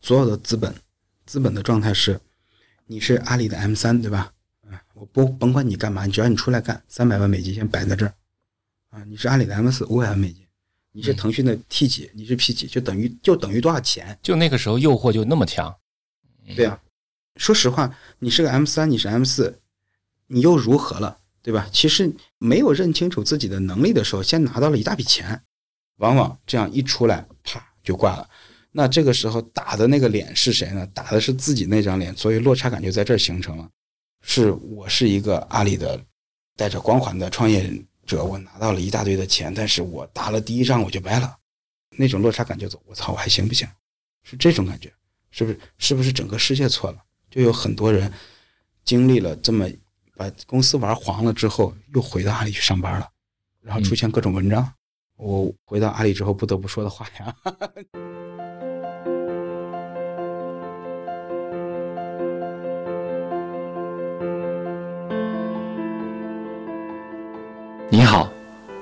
所有的资本，资本的状态是，你是阿里的 M 三，对吧？啊，我不甭管你干嘛，只要你出来干，三百万美金先摆在这儿，啊，你是阿里的 M 四，五百万美金，你是腾讯的 T 几，你是 P 几，就等于就等于多少钱？就那个时候诱惑就那么强，对啊，说实话，你是个 M 三，你是 M 四，你又如何了，对吧？其实没有认清楚自己的能力的时候，先拿到了一大笔钱，往往这样一出来，啪就挂了。那这个时候打的那个脸是谁呢？打的是自己那张脸，所以落差感就在这儿形成了。是我是一个阿里的带着光环的创业者，我拿到了一大堆的钱，但是我打了第一仗我就掰了，那种落差感就走。我操，我还行不行？是这种感觉，是不是？是不是整个世界错了？就有很多人经历了这么把公司玩黄了之后，又回到阿里去上班了，然后出现各种文章。我回到阿里之后不得不说的话呀。你好，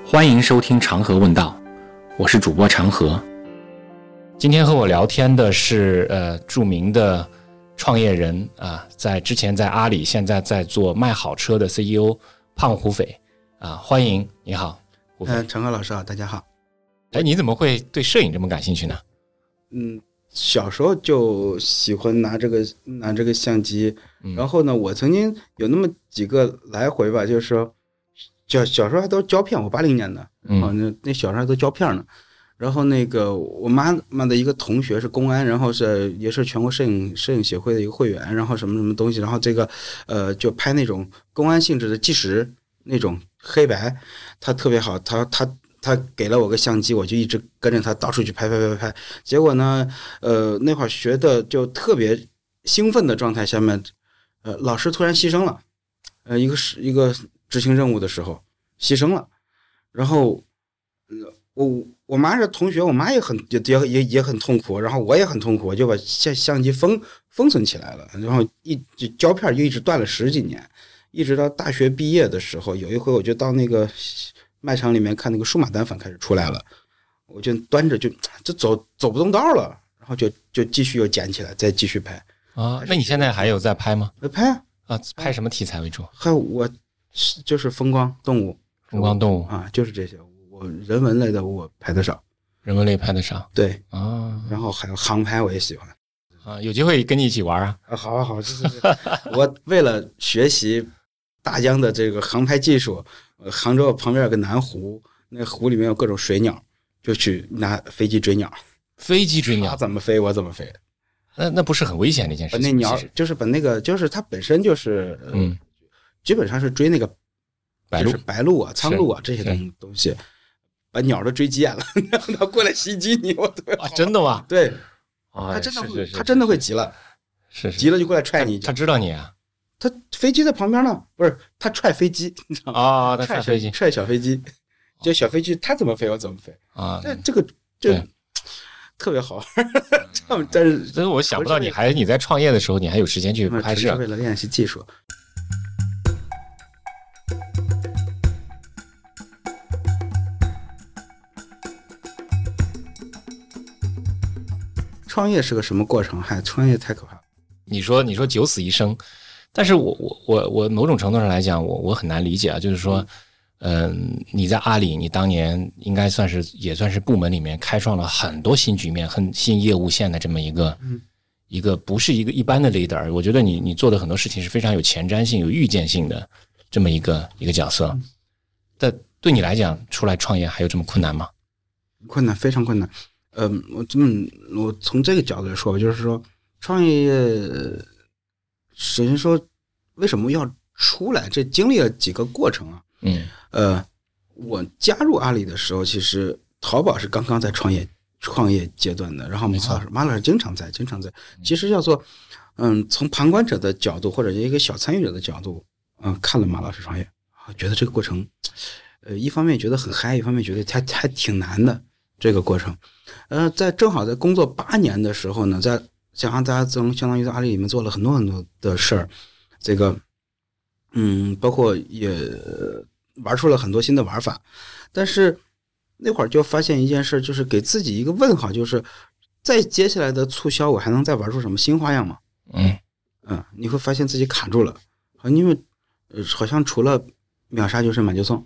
欢迎收听长河问道，我是主播长河。今天和我聊天的是呃著名的创业人啊，在之前在阿里，现在在做卖好车的 CEO 胖虎斐啊，欢迎你好，嗯，长河老师好，大家好。哎，你怎么会对摄影这么感兴趣呢？嗯，小时候就喜欢拿这个拿这个相机，然后呢，我曾经有那么几个来回吧，就是说。小小时候还都是胶片，我八零年的，啊，那那小时候还都胶片呢。然后那个我妈妈的一个同学是公安，然后是也是全国摄影摄影协会的一个会员，然后什么什么东西，然后这个呃就拍那种公安性质的纪实那种黑白，他特别好，他他他给了我个相机，我就一直跟着他到处去拍拍拍拍拍。结果呢，呃那会儿学的就特别兴奋的状态下面，呃老师突然牺牲了，呃一个是一个。执行任务的时候牺牲了，然后，我我妈是同学，我妈也很也也也很痛苦，然后我也很痛苦，就把相相机封封存起来了，然后一胶片就一直断了十几年，一直到大学毕业的时候，有一回我就到那个卖场里面看那个数码单反开始出来了，我就端着就就走走不动道了，然后就就继续又捡起来再继续拍啊。那你现在还有在拍吗？拍啊啊，拍什么题材为主？还有我。是就是风光动物，风光动物啊，就是这些。我人文类的我拍的少，人文类拍的少。对啊，然后还有航拍我也喜欢啊，有机会跟你一起玩啊。啊，好，好，是是是。我为了学习大疆的这个航拍技术，杭州旁边有个南湖，那湖里面有各种水鸟，就去拿飞机追鸟。飞机追鸟，怎么飞我怎么飞。那那不是很危险的一件事？那鸟就是把那个，就是它本身就是嗯。基本上是追那个白鹭、白鹭啊、苍鹭啊这些东东西，把鸟都追急眼了，让它过来袭击你。我真的吗？对，他真的会，他真的会急了，是急了就过来踹你。他知道你啊？他飞机在旁边呢，不是他踹飞机，你知道吗？啊，他踹飞机，踹小飞机，就小飞机他怎么飞我怎么飞啊？这这个这特别好玩。但是，但是我想不到你还你在创业的时候，你还有时间去拍摄，为了练习技术。创业是个什么过程？嗨，创业太可怕了。你说，你说九死一生，但是我我我我某种程度上来讲，我我很难理解啊。就是说，嗯，你在阿里，你当年应该算是也算是部门里面开创了很多新局面、很新业务线的这么一个，一个不是一个一般的 leader。我觉得你你做的很多事情是非常有前瞻性、有预见性的这么一个一个角色。但对你来讲，出来创业还有这么困难吗？困难，非常困难。嗯，我这么我从这个角度来说吧，就是说创业，首先说为什么要出来，这经历了几个过程啊。嗯，呃，我加入阿里的时候，其实淘宝是刚刚在创业创业阶段的，然后马老师马老师经常在经常在。其实叫做，嗯，从旁观者的角度或者一个小参与者的角度，嗯，看了马老师创业，觉得这个过程，呃，一方面觉得很嗨，一方面觉得还还挺难的这个过程。呃，在正好在工作八年的时候呢，在想让大家从相当于在阿里里面做了很多很多的事儿，这个，嗯，包括也玩出了很多新的玩法，但是那会儿就发现一件事，就是给自己一个问号，就是再接下来的促销，我还能再玩出什么新花样吗？嗯嗯，你会发现自己卡住了，因为呃，好像除了秒杀就是满就送，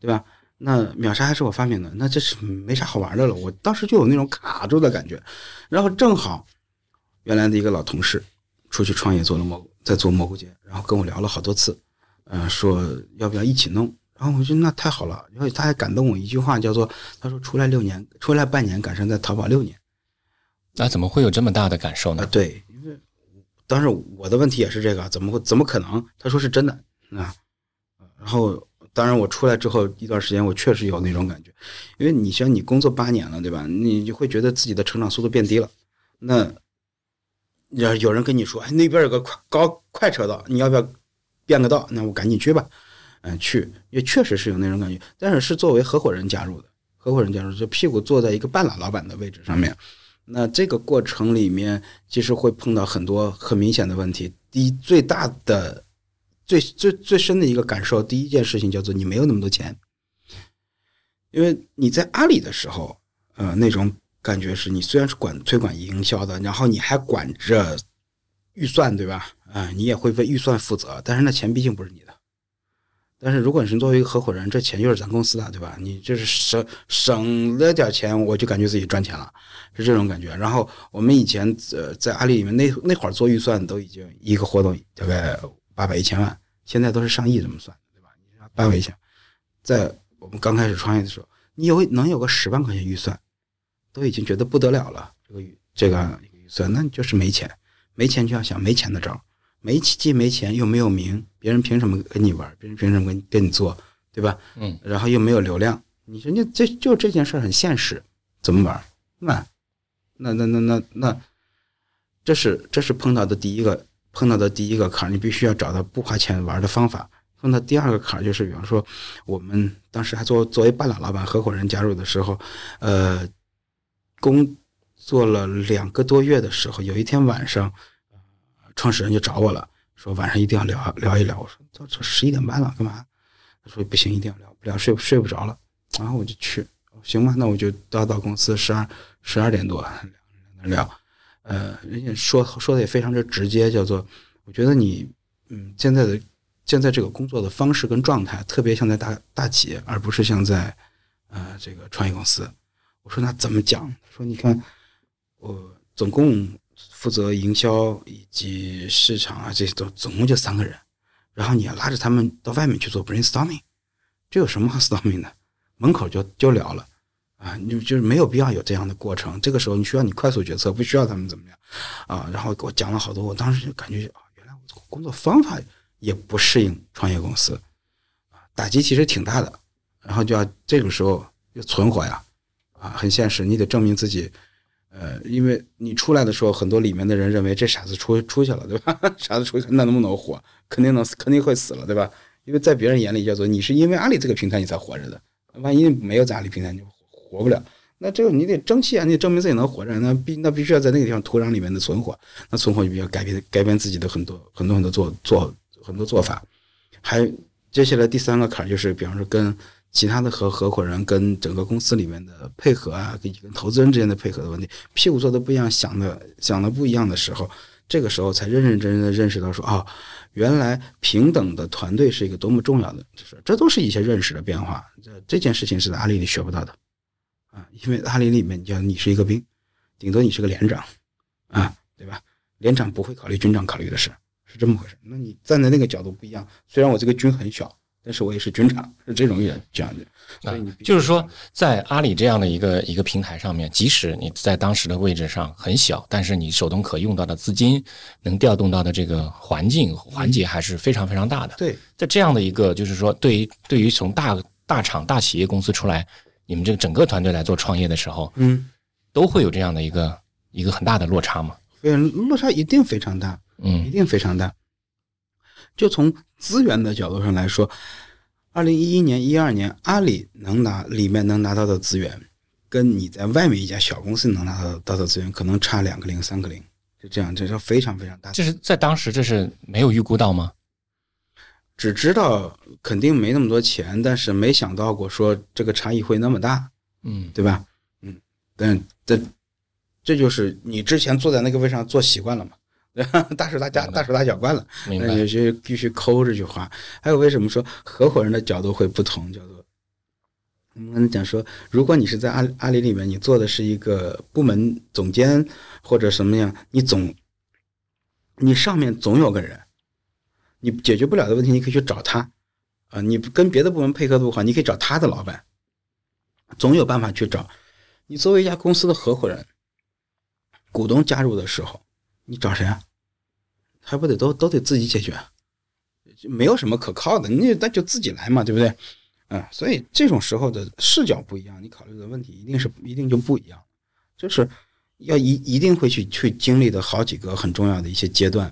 对吧？那秒杀还是我发明的，那这是没啥好玩的了。我当时就有那种卡住的感觉，然后正好原来的一个老同事出去创业做了蘑菇，在做蘑菇节，然后跟我聊了好多次，嗯，说要不要一起弄。然后我觉得那太好了，然后他还感动我一句话，叫做他说出来六年，出来半年，赶上在淘宝六年。那怎么会有这么大的感受呢？啊，对，因为当时我的问题也是这个，怎么会怎么可能？他说是真的啊，然后。当然，我出来之后一段时间，我确实有那种感觉，因为你像你工作八年了，对吧？你就会觉得自己的成长速度变低了。那要有人跟你说，哎，那边有个快高快车道，你要不要变个道？那我赶紧去吧。嗯，去也确实是有那种感觉，但是是作为合伙人加入的，合伙人加入就屁股坐在一个半拉老板的位置上面。那这个过程里面，其实会碰到很多很明显的问题。第一，最大的。最最最深的一个感受，第一件事情叫做你没有那么多钱，因为你在阿里的时候，呃，那种感觉是你虽然是管推广营销的，然后你还管着预算，对吧？啊，你也会为预算负责，但是那钱毕竟不是你的。但是如果你是作为一个合伙人，这钱就是咱公司的，对吧？你就是省省了点钱，我就感觉自己赚钱了，是这种感觉。然后我们以前呃在阿里里面那那会儿做预算都已经一个活动大概。八百一千万，现在都是上亿这么算，对吧？你八百一千，在我们刚开始创业的时候，你有能有个十万块钱预算，都已经觉得不得了了。这个预这个预算，那你就是没钱，没钱就要想没钱的招，没既没钱又没有名，别人凭什么跟你玩？别人凭什么跟跟你做，对吧？嗯。然后又没有流量，你说你这就这件事很现实，怎么玩？那那那那那那，这是这是碰到的第一个。碰到的第一个坎儿，你必须要找到不花钱玩的方法。碰到第二个坎儿，就是比方说，我们当时还作作为半拉老板合伙人加入的时候，呃，工作了两个多月的时候，有一天晚上，创始人就找我了，说晚上一定要聊聊一聊。我说都都十一点半了，干嘛？他说不行，一定要聊，聊睡睡不着了。然后我就去，行吧，那我就到到公司十二十二点多聊聊。呃，人家说说的也非常之直接，叫做我觉得你，嗯，现在的现在这个工作的方式跟状态，特别像在大大企业，而不是像在呃这个创业公司。我说那怎么讲？说你看，我总共负责营销以及市场啊，这些都总共就三个人，然后你要拉着他们到外面去做 brainstorming，这有什么好 storming 的？门口就就聊了。啊，你就是没有必要有这样的过程。这个时候你需要你快速决策，不需要他们怎么样啊？然后给我讲了好多，我当时就感觉啊，原来我工作方法也不适应创业公司啊，打击其实挺大的。然后就要这种时候要存活呀，啊，很现实，你得证明自己。呃，因为你出来的时候，很多里面的人认为这傻子出出去了，对吧？傻子出去那能不能活？肯定能，肯定会死了，对吧？因为在别人眼里叫做你是因为阿里这个平台你才活着的，万一没有在阿里平台你。活不了，那这个你得争气啊！你得证明自己能活着，那必那必须要在那个地方土壤里面的存活，那存活就必须要改变改变自己的很多很多很多做做很多做法。还接下来第三个坎儿就是，比方说跟其他的合合伙人、跟整个公司里面的配合啊，跟跟投资人之间的配合的问题，屁股坐的不一样，想的想的不一样的时候，这个时候才认认真真的认识到说啊，原来平等的团队是一个多么重要的事，这都是一些认识的变化。这这件事情是在阿里里学不到的。啊，因为阿里里面，你叫你是一个兵，顶多你是个连长，啊，对吧？连长不会考虑军长考虑的事，是这么回事。那你站在那个角度不一样，虽然我这个军很小，但是我也是军长，是这种人这样的。所以你就是说，在阿里这样的一个一个平台上面，即使你在当时的位置上很小，但是你手中可用到的资金，能调动到的这个环境环节还是非常非常大的。对，在这样的一个就是说，对于对于从大大厂大企业公司出来。你们这个整个团队来做创业的时候，嗯，都会有这样的一个一个很大的落差吗？嗯，落差一定非常大，嗯，一定非常大。就从资源的角度上来说，二零一一年、一二年，阿里能拿里面能拿到的资源，跟你在外面一家小公司能拿到到的资源，可能差两个零、三个零，就这样，这是非常非常大。这是在当时，这是没有预估到吗？只知道肯定没那么多钱，但是没想到过说这个差异会那么大，嗯，对吧？嗯，但这这就是你之前坐在那个位上坐习惯了嘛，大手大脚大手大脚惯了，那有些必须抠这句话。还有为什么说合伙人的角度会不同？叫做我们刚才讲说，如果你是在阿阿里里面，你做的是一个部门总监或者什么样，你总你上面总有个人，你解决不了的问题，你可以去找他啊。你跟别的部门配合的不好，你可以找他的老板，总有办法去找。你作为一家公司的合伙人，股东加入的时候，你找谁啊？还不得都都得自己解决，就没有什么可靠的，你那就自己来嘛，对不对？嗯，所以这种时候的视角不一样，你考虑的问题一定是一定就不一样，就是要一一定会去去经历的好几个很重要的一些阶段。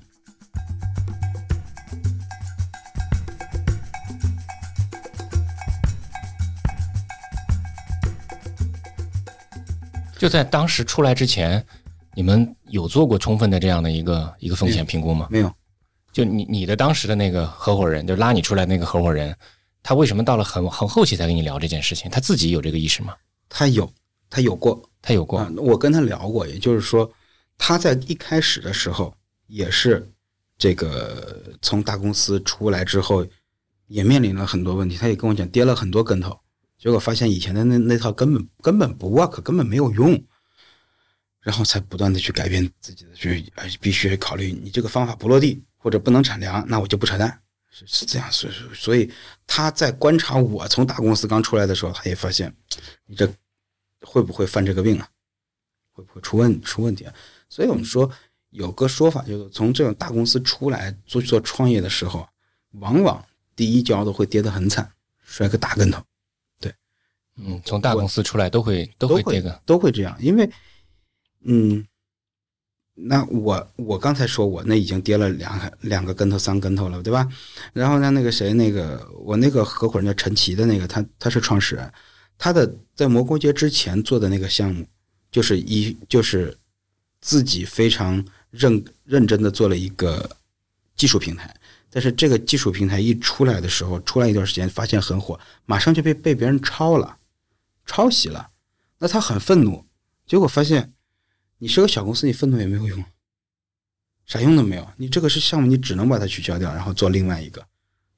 就在当时出来之前，你们有做过充分的这样的一个一个风险评估吗？没有，就你你的当时的那个合伙人，就拉你出来那个合伙人，他为什么到了很很后期才跟你聊这件事情？他自己有这个意识吗？他有，他有过，他有过啊，我跟他聊过，也就是说，他在一开始的时候也是这个从大公司出来之后，也面临了很多问题。他也跟我讲，跌了很多跟头，结果发现以前的那那套根本根本不 work，根本没有用，然后才不断的去改变自己的，去哎必须考虑你这个方法不落地或者不能产粮，那我就不扯淡。是是这样，所以所以他在观察我从大公司刚出来的时候，他也发现你这会不会犯这个病啊？会不会出问出问题啊？所以我们说有个说法，就是从这种大公司出来做做创业的时候，往往第一跤都会跌得很惨，摔个大跟头。嗯，从大公司出来都会都都会这个，都会这样，因为嗯，那我我刚才说我那已经跌了两个两个跟头三跟头了，对吧？然后呢，那个谁，那个我那个合伙人叫陈奇的那个，他他是创始人，他的在蘑菇街之前做的那个项目，就是一就是自己非常认认真的做了一个技术平台，但是这个技术平台一出来的时候，出来一段时间发现很火，马上就被被别人抄了。抄袭了，那他很愤怒，结果发现你是个小公司，你愤怒也没有用，啥用都没有。你这个是项目，你只能把它取消掉，然后做另外一个，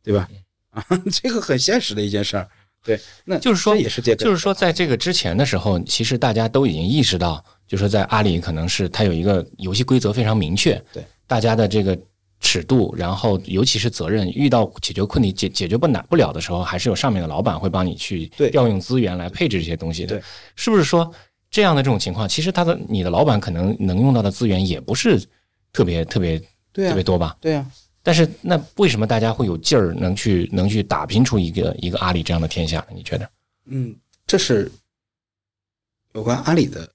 对吧？啊，这个很现实的一件事儿。对，那就是说也是这个，就是说，在这个之前的时候，其实大家都已经意识到，就说在阿里可能是它有一个游戏规则非常明确，对大家的这个尺度，然后尤其是责任，遇到解决困题解解决不难不了的时候，还是有上面的老板会帮你去调用资源来配置这些东西的对，是不是说这样的这种情况，其实他的你的老板可能能用到的资源也不是特别特别啊特别，多吧？对啊，但是那为什么大家会有劲儿能去能去打拼出一个一个阿里这样的天下？你觉得？嗯，这是有关阿里的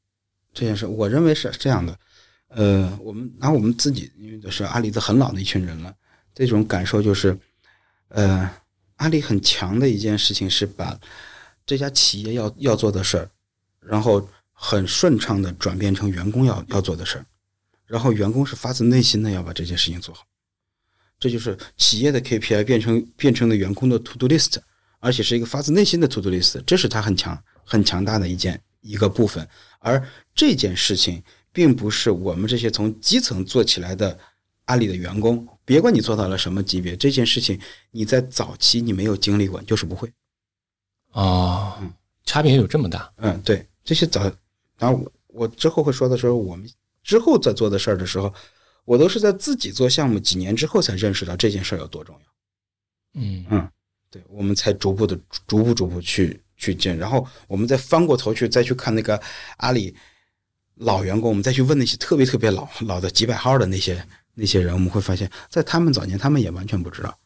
这件事，我认为是这样的。呃，我们拿我们自己，因为都是阿里的很老的一群人了，这种感受就是，呃，阿里很强的一件事情是把这家企业要要做的事儿，然后很顺畅的转变成员工要要做的事儿，然后员工是发自内心的要把这件事情做好，这就是企业的 KPI 变成变成了员工的 To Do List，而且是一个发自内心的 To Do List，这是它很强很强大的一件一个部分，而这件事情。并不是我们这些从基层做起来的阿里的员工，别管你做到了什么级别，这件事情你在早期你没有经历过，就是不会。哦，差别有这么大？嗯，对，这些早，然后我我之后会说的时候，我们之后在做的事儿的时候，我都是在自己做项目几年之后才认识到这件事儿有多重要。嗯嗯，对，我们才逐步的、逐步、逐步去去见，然后我们再翻过头去再去看那个阿里。老员工，我们再去问那些特别特别老老的几百号的那些那些人，我们会发现，在他们早年，他们也完全不知道，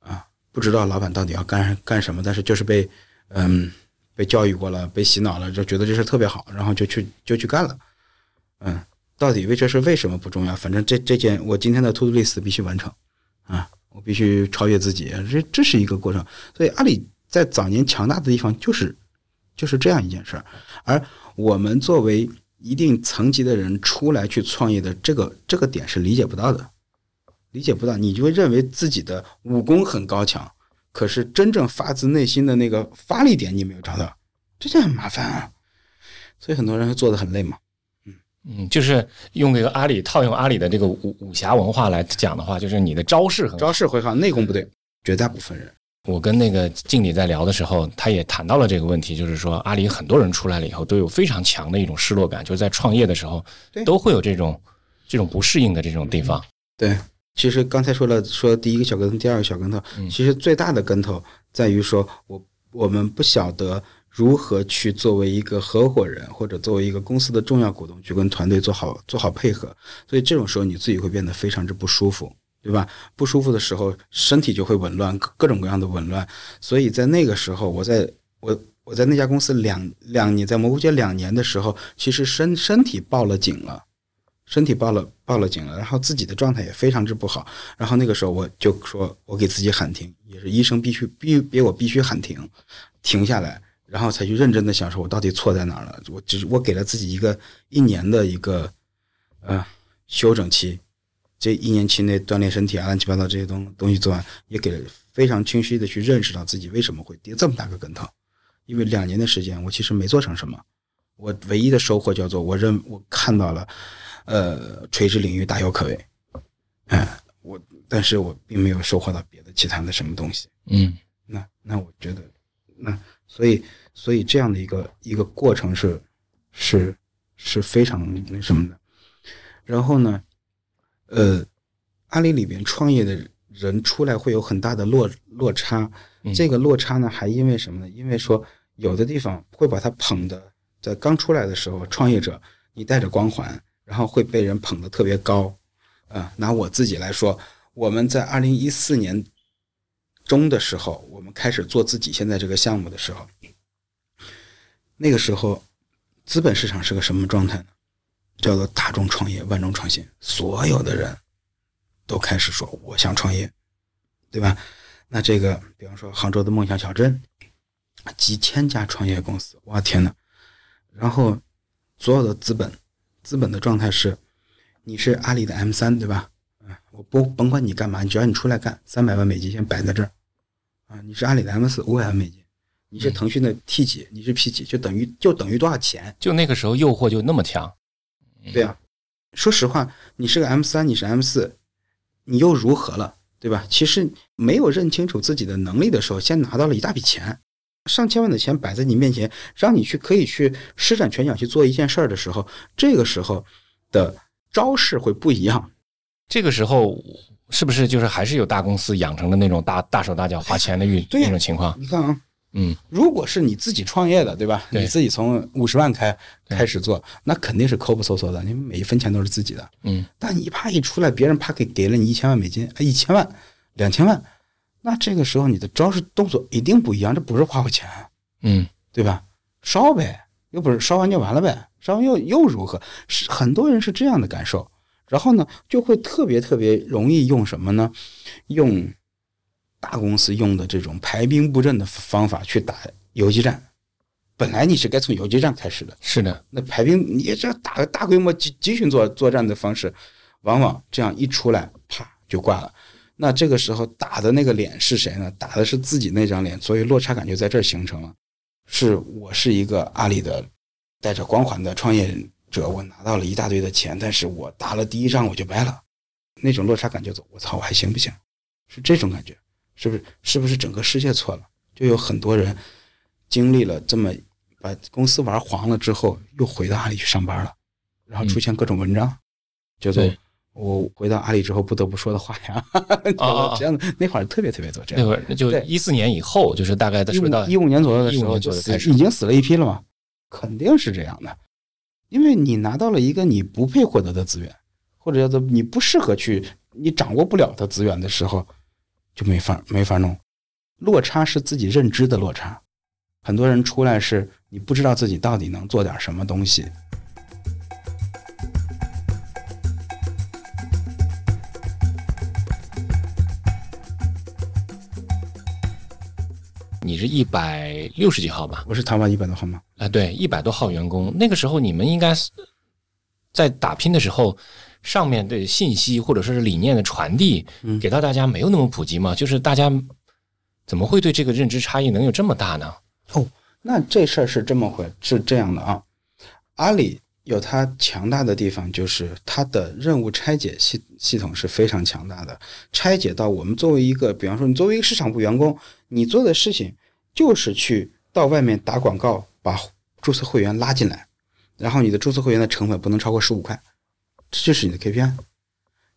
啊，不知道老板到底要干干什么，但是就是被嗯被教育过了，被洗脑了，就觉得这事特别好，然后就去就去干了，嗯，到底为这事为什么不重要？反正这这件我今天的 to do list 必须完成，啊，我必须超越自己，这这是一个过程。所以阿里在早年强大的地方就是就是这样一件事儿，而我们作为一定层级的人出来去创业的这个这个点是理解不到的，理解不到，你就会认为自己的武功很高强，可是真正发自内心的那个发力点你没有找到，这就很麻烦啊。所以很多人会做的很累嘛，嗯，嗯，就是用这个阿里套用阿里的这个武武侠文化来讲的话，就是你的招式很招式会好，内功不对，绝大部分人。我跟那个经理在聊的时候，他也谈到了这个问题，就是说阿里很多人出来了以后都有非常强的一种失落感，就是在创业的时候都会有这种这种不适应的这种地方。对，其实刚才说了，说第一个小跟头，第二个小跟头，嗯其实最大的跟头在于说我我们不晓得如何去作为一个合伙人或者作为一个公司的重要股东去跟团队做好做好配合，所以这种时候你自己会变得非常之不舒服。对吧？不舒服的时候，身体就会紊乱，各种各样的紊乱。所以在那个时候，我在我我在那家公司两两年，在蘑菇街两年的时候，其实身身体报了警了，身体报了报了警了，然后自己的状态也非常之不好。然后那个时候我就说，我给自己喊停，也是医生必须逼逼我必须喊停，停下来，然后才去认真的想说，我到底错在哪儿了？我只是我给了自己一个一年的一个呃休整期，这一年期内锻炼身体啊，乱七八糟这些东东西做完，也给了非常清晰的去认识到自己为什么会跌这么大个跟头。因为两年的时间，我其实没做成什么，我唯一的收获叫做我认我看到了，呃，垂直领域大有可为，哎，我但是我并没有收获到别的其他的什么东西。嗯那那我觉得，那所以所以这样的一个一个过程是是是非常那什么的。然后呢，呃，阿里里边创业的人出来会有很大的落落差，嗯这个落差呢，还因为什么呢？因为说有的地方会把他捧的，在刚出来的时候，创业者你带着光环，然后会被人捧得特别高。啊、拿我自己来说，我们在二零一四年中的时候，我们开始做自己现在这个项目的时候，那个时候资本市场是个什么状态呢？叫做大众创业，万众创新，所有的人都开始说我想创业，对吧？那这个，比方说杭州的梦想小镇，几千家创业公司，哇天呐！然后所有的资本，资本的状态是，你是阿里的 M 三，对吧？嗯，我不甭管你干嘛，只要你出来干，三百万美金先摆在这儿，啊，你是阿里的 M 四，五百万美金，你是腾讯的 T 几，你是 P 几，就等于就等于多少钱？就那个时候诱惑就那么强。对啊，说实话，你是个 M 三，你是 M 四，你又如何了，对吧？其实没有认清楚自己的能力的时候，先拿到了一大笔钱，上千万的钱摆在你面前，让你去可以去施展拳脚去做一件事儿的时候，这个时候的招式会不一样。这个时候是不是就是还是有大公司养成的那种大大手大脚花钱的运那种情况？你看啊，嗯，如果是你自己创业的，对吧？对你自己从五十万开开始做，那肯定是抠不搜搜的，因为每一分钱都是自己的。嗯，但你啪一出来，别人啪给给了你一千万美金，哎，一千万、两千万，那这个时候你的招式动作一定不一样，这不是花我钱，嗯，对吧？烧呗，又不是烧完就完了呗，烧完又又如何？是很多人是这样的感受，然后呢，就会特别特别容易用什么呢？用大公司用的这种排兵布阵的方法去打游击战。本来你是该从游击战开始的，是的，那排兵你这打个大规模集集群作作战的方式，往往这样一出来，啪就挂了。那这个时候打的那个脸是谁呢？打的是自己那张脸，所以落差感就在这儿形成了。是我是一个阿里的带着光环的创业者，我拿到了一大堆的钱，但是我打了第一仗我就掰了，那种落差感就走。我操，我还行不行？是这种感觉，是不是？是不是整个世界错了？就有很多人经历了这么把公司玩黄了之后，又回到阿里去上班了，然后出现各种文章，叫做对我回到阿里之后不得不说的话呀，啊这样的那会儿特别特别多这样。那会儿就对一四年以后，就是大概在一五说到一五年左右的时候就已经死了一批了嘛，肯定是这样的，因为你拿到了一个你不配获得的资源，或者叫做你不适合去，你掌握不了的资源的时候，就没法没法弄。落差是自己认知的落差，很多人出来是你不知道自己到底能做点什么东西。你是一百六十几号吧？我是台湾一百多号吗？啊，对，一百多号员工，那个时候你们应该是在打拼的时候，上面的信息或者说是理念的传递，嗯给到大家没有那么普及嘛？就是大家怎么会对这个认知差异能有这么大呢？哦那这事儿是这么回，是这样的啊。阿里有它强大的地方，就是它的任务拆解系系统是非常强大的。拆解到我们作为一个，比方说你作为一个市场部员工，你做的事情就是去到外面打广告，把注册会员拉进来，然后你的注册会员的成本不能超过十五块，这就是你的 KPI。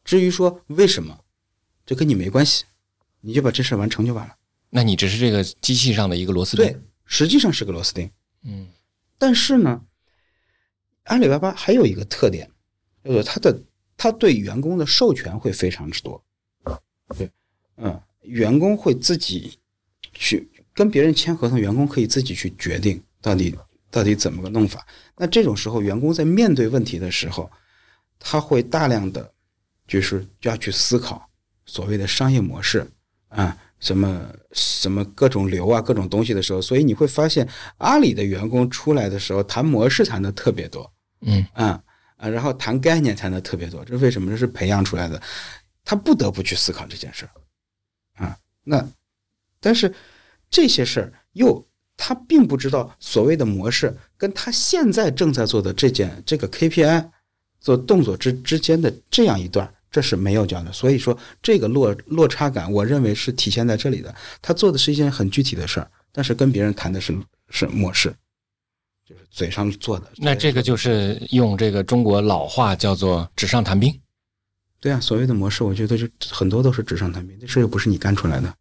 至于说为什么，这跟你没关系，你就把这事完成就完了。那你只是这个机器上的一个螺丝钉。对，实际上是个螺丝钉。嗯，但是呢，阿里巴巴还有一个特点，就是它的它对员工的授权会非常之多。对，嗯，员工会自己去跟别人签合同，员工可以自己去决定到底到底怎么个弄法。那这种时候，员工在面对问题的时候，他会大量的就是就要去思考所谓的商业模式啊。什么什么各种流啊，各种东西的时候，所以你会发现阿里的员工出来的时候谈模式谈的特别多，嗯啊啊，然后谈概念谈的特别多，这是为什么？这是培养出来的，他不得不去思考这件事儿啊。那但是这些事儿又他并不知道所谓的模式跟他现在正在做的这件这个 KPI 做动作之之间的这样一段。这是没有交流，所以说这个落落差感，我认为是体现在这里的。他做的是一件很具体的事儿，但是跟别人谈的是是模式，就是嘴上做的。那这个就是用这个中国老话叫做“纸上谈兵”。对啊，所谓的模式，我觉得就很多都是纸上谈兵，这事又不是你干出来的。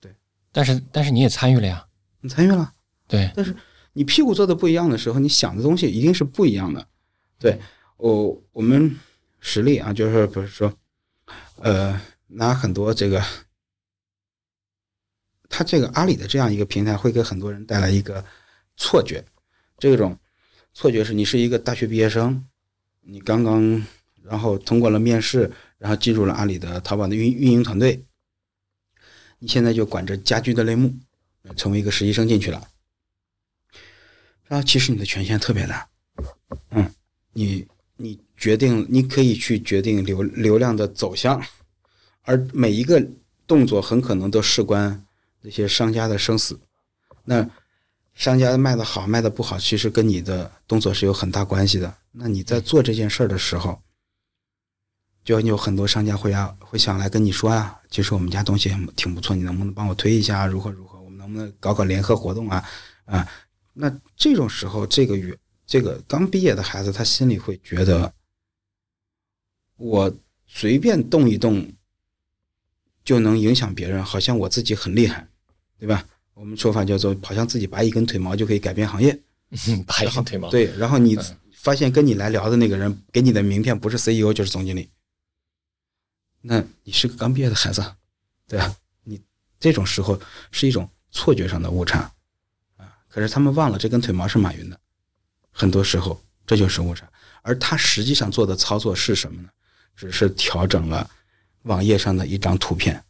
对，但是但是你也参与了呀，你参与了。对，但是你屁股坐的不一样的时候，你想的东西一定是不一样的。对我我们。实例啊，就是比如说，呃，拿很多这个，他这个阿里的这样一个平台，会给很多人带来一个错觉，这种错觉是你是一个大学毕业生，你刚刚然后通过了面试，然后进入了阿里的淘宝的运运营团队，你现在就管着家居的类目，成为一个实习生进去了，然后其实你的权限特别大，嗯，你。你决定，你可以去决定流流量的走向，而每一个动作很可能都事关那些商家的生死。那商家卖的好，卖的不好，其实跟你的动作是有很大关系的。那你在做这件事的时候，就有很多商家会要会想来跟你说啊，其实我们家东西挺不错，你能不能帮我推一下？如何如何？我们能不能搞搞联合活动啊？啊，那这种时候，这个月。这个刚毕业的孩子，他心里会觉得，我随便动一动就能影响别人，好像我自己很厉害，对吧？我们说法叫做，好像自己拔一根腿毛就可以改变行业。拔一根腿毛。对，然后你发现跟你来聊的那个人给你的名片不是 CEO 就是总经理，那你是个刚毕业的孩子，对吧？你这种时候是一种错觉上的误差啊。可是他们忘了，这根腿毛是马云的。很多时候这就是误差，而他实际上做的操作是什么呢？只是调整了网页上的一张图片。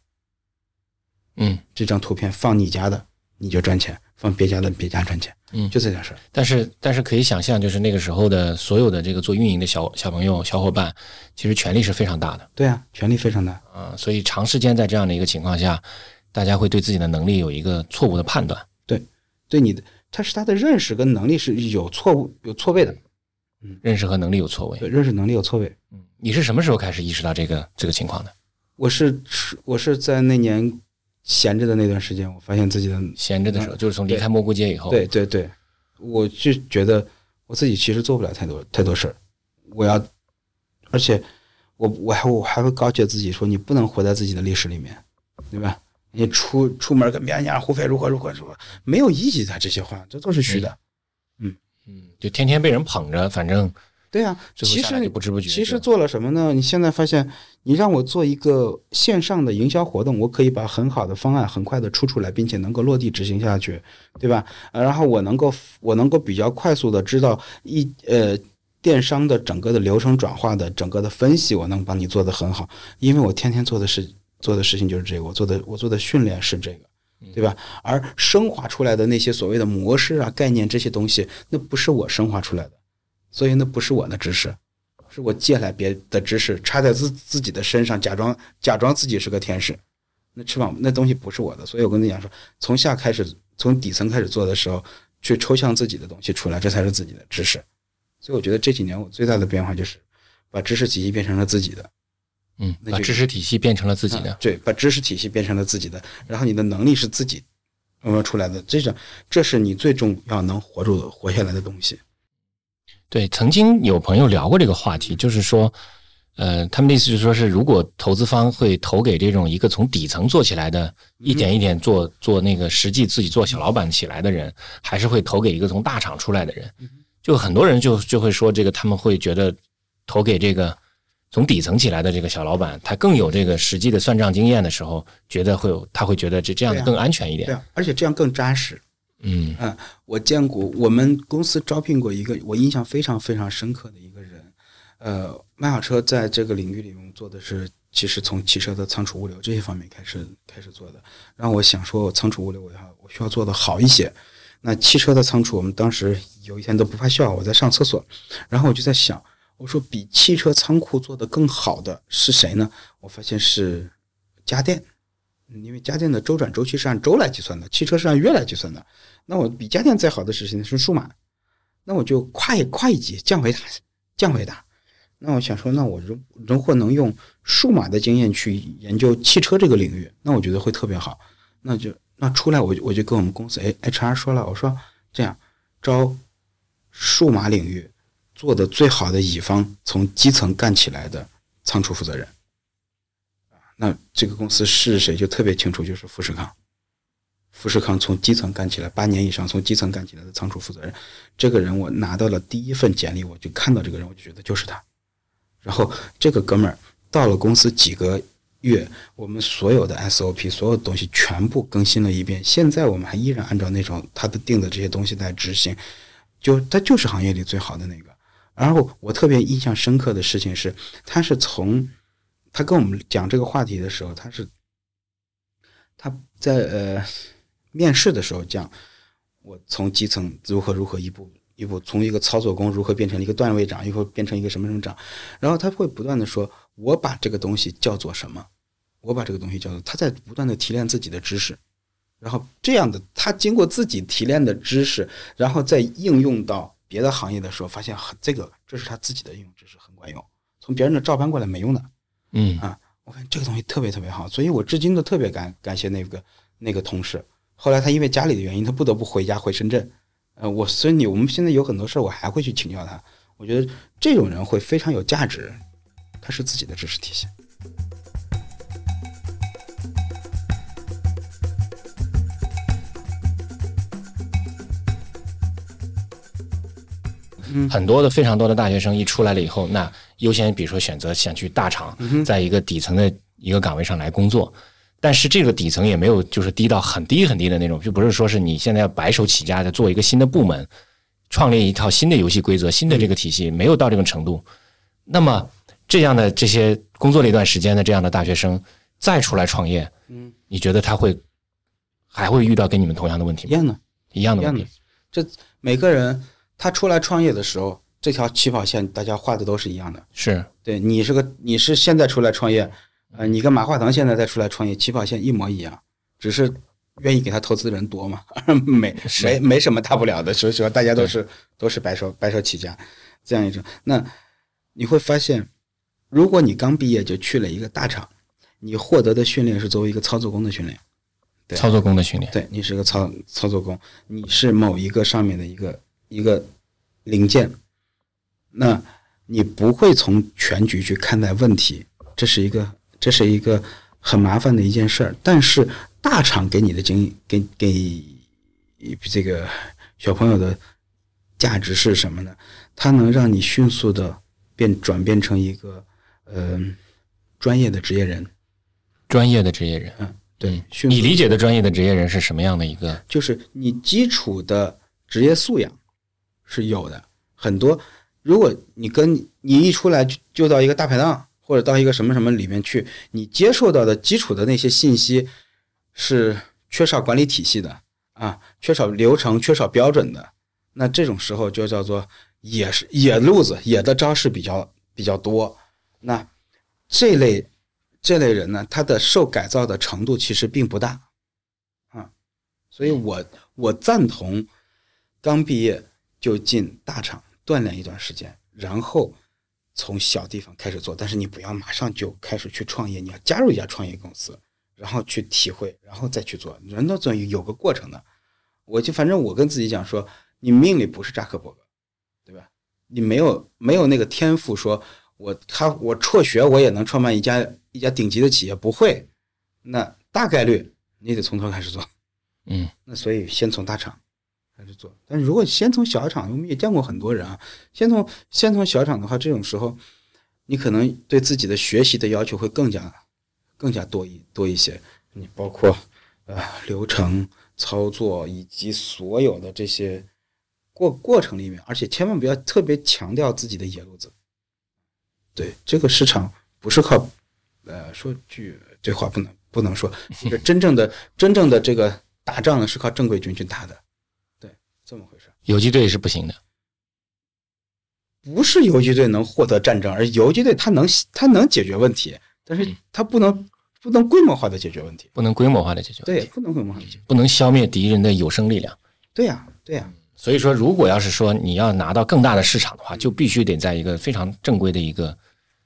嗯，这张图片放你家的你就赚钱，放别家的别家赚钱。嗯，就这点事儿。但是但是可以想象，就是那个时候的所有的这个做运营的小小朋友小伙伴，其实权力是非常大的。对啊，权力非常大啊，所以长时间在这样的一个情况下，大家会对自己的能力有一个错误的判断。对，对你的。他是他的认识跟能力是有错误、有错位的，嗯，认识和能力有错位，对，认识能力有错位，嗯，你是什么时候开始意识到这个这个情况的？我是是我是在那年闲着的那段时间，我发现自己的闲着的时候，就是从离开蘑菇街以后，对对对，我就觉得我自己其实做不了太多太多事儿，我要，而且我我还我还会告诫自己说，你不能活在自己的历史里面，对吧？你出出门跟别人讲胡飞如何如何如何，没有意义的这些话，这都是虚的。嗯嗯，就天天被人捧着，反正对啊。其实不知不觉，其实做了什么呢？你现在发现，你让我做一个线上的营销活动，我可以把很好的方案很快的出出来，并且能够落地执行下去，对吧？然后我能够我能够比较快速的知道一呃电商的整个的流程转化的整个的分析，我能帮你做的很好，因为我天天做的是。做的事情就是这个，我做的我做的训练是这个，对吧？而升华出来的那些所谓的模式啊、概念这些东西，那不是我升华出来的，所以那不是我的知识，是我借来别的知识插在自自己的身上，假装假装自己是个天使，那翅膀那东西不是我的，所以我跟你讲说，从下开始，从底层开始做的时候，去抽象自己的东西出来，这才是自己的知识。所以我觉得这几年我最大的变化就是把知识体系变成了自己的，嗯，把知识体系变成了自己的啊，对，把知识体系变成了自己的，然后你的能力是自己呃出来的，这种这是你最重要能活住活下来的东西。对，曾经有朋友聊过这个话题，就是说，呃，他们的意思就是说是，如果投资方会投给这种一个从底层做起来的，一点一点做做那个实际自己做小老板起来的人，还是会投给一个从大厂出来的人？就很多人就就会说，这个他们会觉得投给这个从底层起来的这个小老板，他更有这个实际的算账经验的时候，觉得会有他会觉得这这样更安全一点。对啊，而且这样更扎实。嗯嗯，我见过，我们公司招聘过一个我印象非常非常深刻的一个人，呃，卖好车在这个领域里面做的是，其实从汽车的仓储物流这些方面开始开始做的。然后我想说，我仓储物流我要我需要做的好一些。那汽车的仓储，我们当时有一天都不怕笑，我在上厕所，然后我就在想，我说比汽车仓库做的更好的是谁呢？我发现是家电。因为家电的周转周期是按周来计算的，汽车是按月来计算的。那我比家电再好的是谁呢？是数码。那我就跨一跨一级，降维打降维打。那我想说，那我如如果能用数码的经验去研究汽车这个领域，那我觉得会特别好。那就那出来我就我就跟我们公司 HR 说了，我说这样招数码领域做的最好的乙方，从基层干起来的仓储负责人。那这个公司是谁就特别清楚，就是富士康。富士康从基层干起来，八年以上从基层干起来的仓储负责人，这个人我拿到了第一份简历，我就看到这个人，我就觉得就是他。然后这个哥们儿到了公司几个月，我们所有的 SOP 所有东西全部更新了一遍，现在我们还依然按照那种他的定的这些东西在执行，就他就是行业里最好的那个。然后我特别印象深刻的事情是，他是从他跟我们讲这个话题的时候，他是他在呃面试的时候讲，我从基层如何如何一步一步，从一个操作工如何变成了一个段位长，又会变成一个什么什么长，然后他会不断的说，我把这个东西叫做什么，我把这个东西叫做，他在不断的提炼自己的知识，然后这样的他经过自己提炼的知识，然后再应用到别的行业的时候，发现很这个这是他自己的应用知识很管用，从别人的照搬过来没用的。嗯啊，我发现这个东西特别特别好，所以我至今都特别感感谢那个那个同事。后来他因为家里的原因，他不得不回家回深圳。呃，我所以你我们现在有很多事儿，我还会去请教他。我觉得这种人会非常有价值，他是自己的知识体系。很多的非常多的大学生一出来了以后，那优先比如说选择想去大厂，在一个底层的一个岗位上来工作，但是这个底层也没有就是低到很低很低的那种，就不是说是你现在要白手起家的做一个新的部门，创立一套新的游戏规则、新的这个体系，没有到这个程度。那么这样的这些工作了一段时间的这样的大学生再出来创业，嗯，你觉得他会还会遇到跟你们同样的问题吗？一样的，一样的问题。这每个人他出来创业的时候，这条起跑线大家画的都是一样的。是，对你是个你是现在出来创业，呃，你跟马化腾现在再出来创业，起跑线一模一样，只是愿意给他投资的人多嘛，没没没什么大不了的，所以说大家都是都是白手白手起家这样一种。那你会发现，如果你刚毕业就去了一个大厂，你获得的训练是作为一个操作工的训练，对操作工的训练。对你是个操操作工，你是某一个上面的一个一个零件，那你不会从全局去看待问题，这是一个这是一个很麻烦的一件事儿。但是大厂给你的经给给这个小朋友的价值是什么呢？它能让你迅速的变转变成一个呃专业的职业人，专业的职业人，嗯，对你理解的专业的职业人是什么样的一个？就是你基础的职业素养是有的，很多。如果你跟你一出来就就到一个大排档或者到一个什么什么里面去，你接受到的基础的那些信息是缺少管理体系的啊，缺少流程、缺少标准的，那这种时候就叫做野野路子、野的招式比较比较多。那这类这类人呢，他的受改造的程度其实并不大啊，所以我我赞同刚毕业就进大厂，锻炼一段时间，然后从小地方开始做。但是你不要马上就开始去创业，你要加入一家创业公司，然后去体会，然后再去做。人都总有个过程的。我就反正我跟自己讲说，你命里不是扎克伯格，对吧？你没有没有那个天赋，说我他我辍学我也能创办一家一家顶级的企业，不会。那大概率你得从头开始做，嗯，那所以先从大厂开始做。但是如果先从小厂，我们也见过很多人啊，先从先从小厂的话，这种时候你可能对自己的学习的要求会更加更加多一多一些。你包括呃流程操作以及所有的这些过过程里面，而且千万不要特别强调自己的野路子。对这个市场不是靠呃说句这话不能。不能说，真正的真正的这个打仗呢，是靠正规军去打的，游击队是不行的，不是游击队能获得战争，而游击队它能它能解决问题，但是它不能不能规模化的解决问题，不能规模化的解决，对，不能规模化的解决，不能消灭敌人的有生力量。对呀，对呀。所以说，如果要是说你要拿到更大的市场的话，就必须得在一个非常正规的一个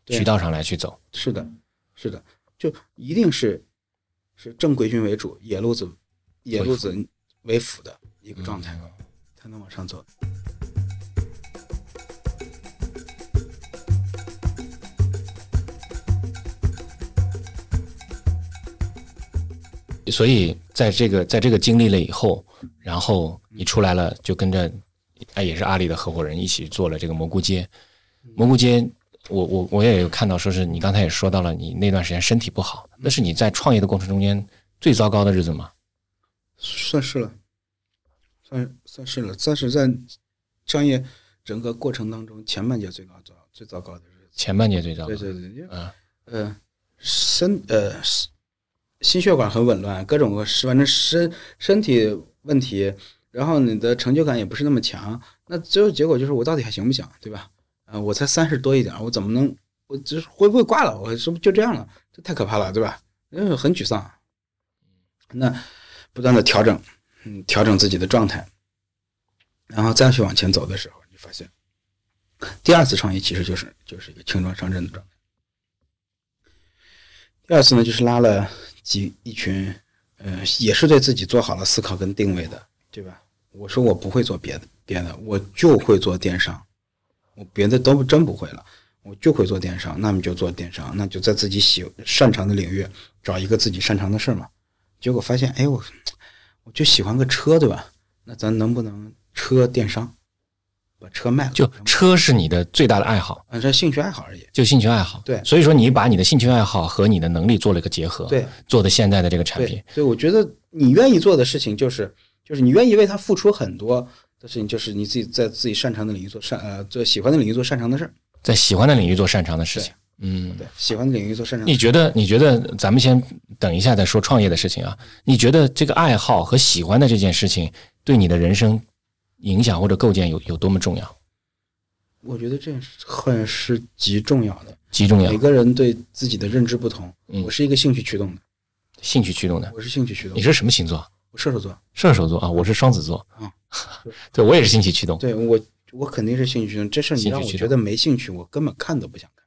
渠道上来去走。是的，是的，就一定是。是正规军为主，野路子野路子为辅。的一个状态，才能往上走。所以，在这个在这个经历了以后，然后你出来了，就跟着哎，也是阿里的合伙人一起做了这个蘑菇街。蘑菇街。我我我也有看到，说是你刚才也说到了，你那段时间身体不好，那是你在创业的过程中间最糟糕的日子吗？算是了，算算是了，算是在创业整个过程当中前半截最高糟最糟糕的日子。前半截最糟糕。对对对，嗯呃身呃心血管很紊乱，各种是反正身身体问题，然后你的成就感也不是那么强，那最后结果就是我到底还行不行，对吧？啊，我才三十多一点，我怎么能，我这会不会挂了？我是不是就这样了？这太可怕了，对吧？嗯，很沮丧。那不断的调整，嗯，调整自己的状态，然后再去往前走的时候，你发现，第二次创业其实就是就是一个轻装上阵的状态。第二次呢，就是拉了几一群，呃，也是对自己做好了思考跟定位的，对吧？我说我不会做别的别的，我就会做电商。我别的都真不会了，我就会做电商，那么就做电商，那就在自己喜擅长的领域找一个自己擅长的事嘛。结果发现，哎，我我就喜欢个车，对吧？那咱能不能车电商，把车卖了？就车是你的最大的爱好，啊，这兴趣爱好而已，就兴趣爱好。对，所以说你把你的兴趣爱好和你的能力做了一个结合，对，做的现在的这个产品。所以我觉得你愿意做的事情，就是就是你愿意为他付出很多。的事情就是你自己在自己擅长的领域做擅呃做喜欢的领域做擅长的事儿，在喜欢的领域做擅长的事情。嗯，对，喜欢的领域做擅长。你觉得？你觉得？咱们先等一下再说创业的事情啊。你觉得这个爱好和喜欢的这件事情对你的人生影响或者构建有有多么重要？我觉得这很是极重要的，极重要。每个人对自己的认知不同。我是一个兴趣驱动的，兴趣驱动的。我是兴趣驱动。你是什么星座？我射手座。射手座啊，我是双子座。啊。对，我也是兴趣驱动。对我，我肯定是兴趣驱动。这事你让我觉得没兴趣，我根本看都不想看。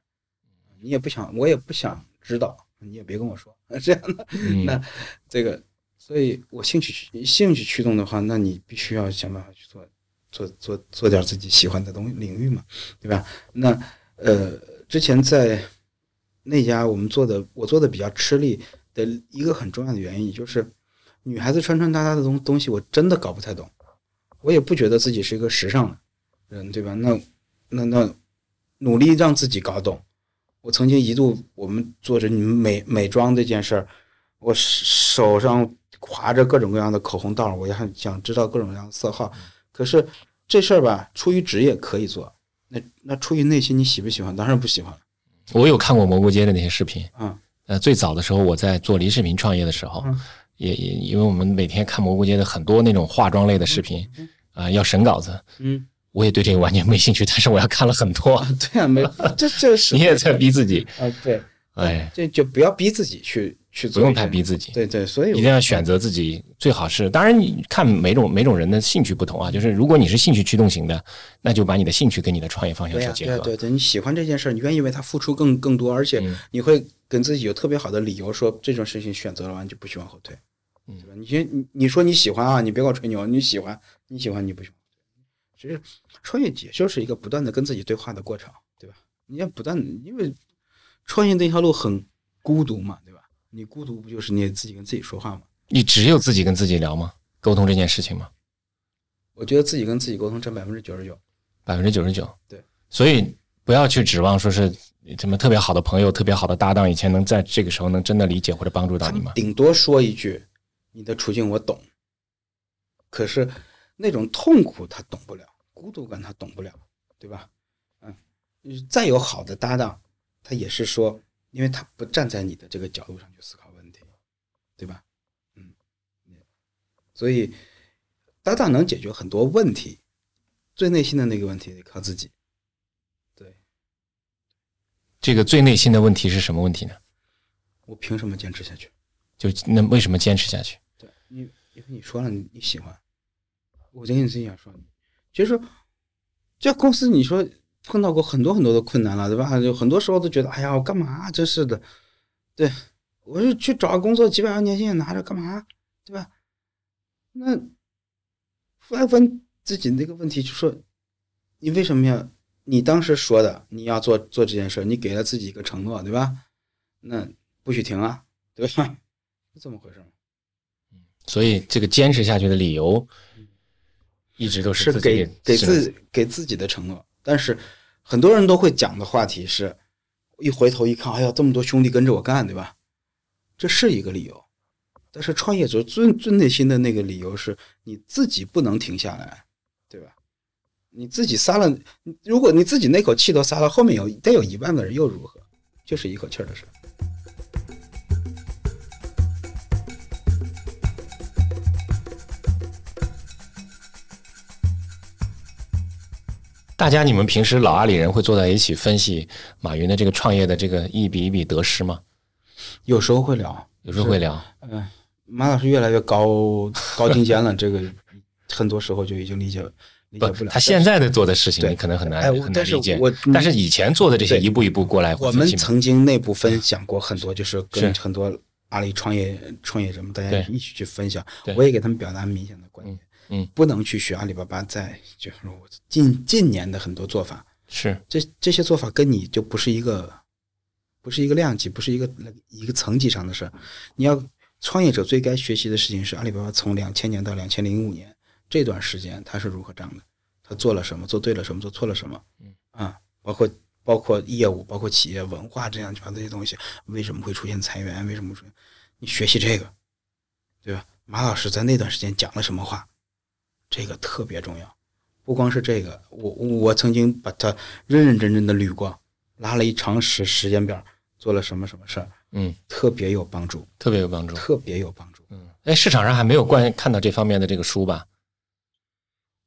你也不想，我也不想知道，你也别跟我说 这样的。那这个，所以我兴趣兴趣驱动的话，那你必须要想办法去做，做做做点自己喜欢的东西领域嘛，对吧？那呃，之前在那家我们做的，我做的比较吃力的一个很重要的原因，就是女孩子穿穿搭搭的东东西，我真的搞不太懂。我也不觉得自己是一个时尚的人，对吧？那那那努力让自己搞懂。我曾经一度，我们做着你们美美妆这件事儿，我手上划着各种各样的口红道，我也很想知道各种各样的色号。可是这事儿吧，出于职业可以做，那那出于内心你喜不喜欢？当然不喜欢。我有看过蘑菇街的那些视频，嗯，呃，最早的时候我在做离视频创业的时候。也也，因为我们每天看蘑菇街的很多那种化妆类的视频，啊，要审稿子，嗯，我也对这个完全没兴趣，但是我要看了很多。对啊，没，这这是 你也在逼自己啊，对，哎，这就不要逼自己去去不用太逼自己。对对，所以一定要选择自己最好是。当然，你看每种每种人的兴趣不同啊。就是如果你是兴趣驱动型的，那就把你的兴趣跟你的创业方向对呀，做结合。对对对，你喜欢这件事儿，你愿意为它付出更更多，而且嗯你会跟自己有特别好的理由，说这种事情选择了完就不许往后退，嗯对吧？你先你你说你喜欢啊，你别给我吹牛，你喜欢你喜欢你不喜欢，其实创业也就是一个不断的跟自己对话的过程，对吧？你要不断，因为创业这条路很孤独嘛，对吧？你孤独不就是你自己跟自己说话吗？你只有自己跟自己聊吗？沟通这件事情吗？我觉得自己跟自己沟通占百分之九十九，百分之九十九。对，所以不要去指望说是什么特别好的朋友、特别好的搭档，以前能在这个时候能真的理解或者帮助到你吗？顶多说一句：“你的处境我懂。”可是那种痛苦他懂不了，孤独感他懂不了，对吧？嗯，再有好的搭档，他也是说，因为他不站在你的这个角度上去思考问题，对吧？嗯，所以搭档能解决很多问题，最内心的那个问题得靠自己。对这个最内心的问题是什么问题呢？我凭什么坚持下去？就那为什么坚持下去？对，因为因为你说了你你喜欢，我就跟你这样说，其实这公司你说碰到过很多很多的困难了，对吧？就很多时候都觉得，哎呀，我干嘛？真是的，对我就去找个工作，几百万年薪拿着干嘛？对吧？那后来问自己那个问题，就说你为什么要？你当时说的你要做做这件事，你给了自己一个承诺，对吧？那不许停啊，对吧？是这么回事吗？所以这个坚持下去的理由，一直都是自己给给自给自己的承诺，但是很多人都会讲的话题是，一回头一看，哎呀，这么多兄弟跟着我干，对吧？这是一个理由，但是创业者最最内心的那个理由是你自己不能停下来，对吧？你自己撒了，如果你自己那口气都撒了，后面有再有一万个人又如何？就是一口气的事。大家，你们平时老阿里人会坐在一起分析马云的这个创业的这个一笔一笔得失吗？有时候会聊，有时候会聊。嗯，马老师越来越高 高精尖了，这个很多时候就已经理解理解不了。他现在的做的事情，对。你可能很难哎我很难但是理解。我但是以前做的这些一步一步过来，我们曾经内部分享过很多，就是跟很多阿里创业创业者们大家一起去分享，我也给他们表达明显的观点，嗯嗯。不能去学阿里巴巴在就是我近近年的很多做法，是。这这些做法跟你就不是一个不是一个量级，不是一个一个层级上的事儿。你要创业者最该学习的事情是阿里巴巴从两千年到两千零五年这段时间它是如何涨的，他做了什么，做对了什么，做错了什么，嗯。啊，包括包括业务，包括企业文化这样把这些东西，为什么会出现裁员，为什么会出现，你学习这个，对吧？马老师在那段时间讲了什么话，这个特别重要。不光是这个，我我曾经把它认认真真的捋过，拉了一长时时间表，做了什么什么事儿，嗯，特别有帮助，特别有帮助。特别有帮助。嗯，哎，市场上还没有关看到这方面的这个书吧？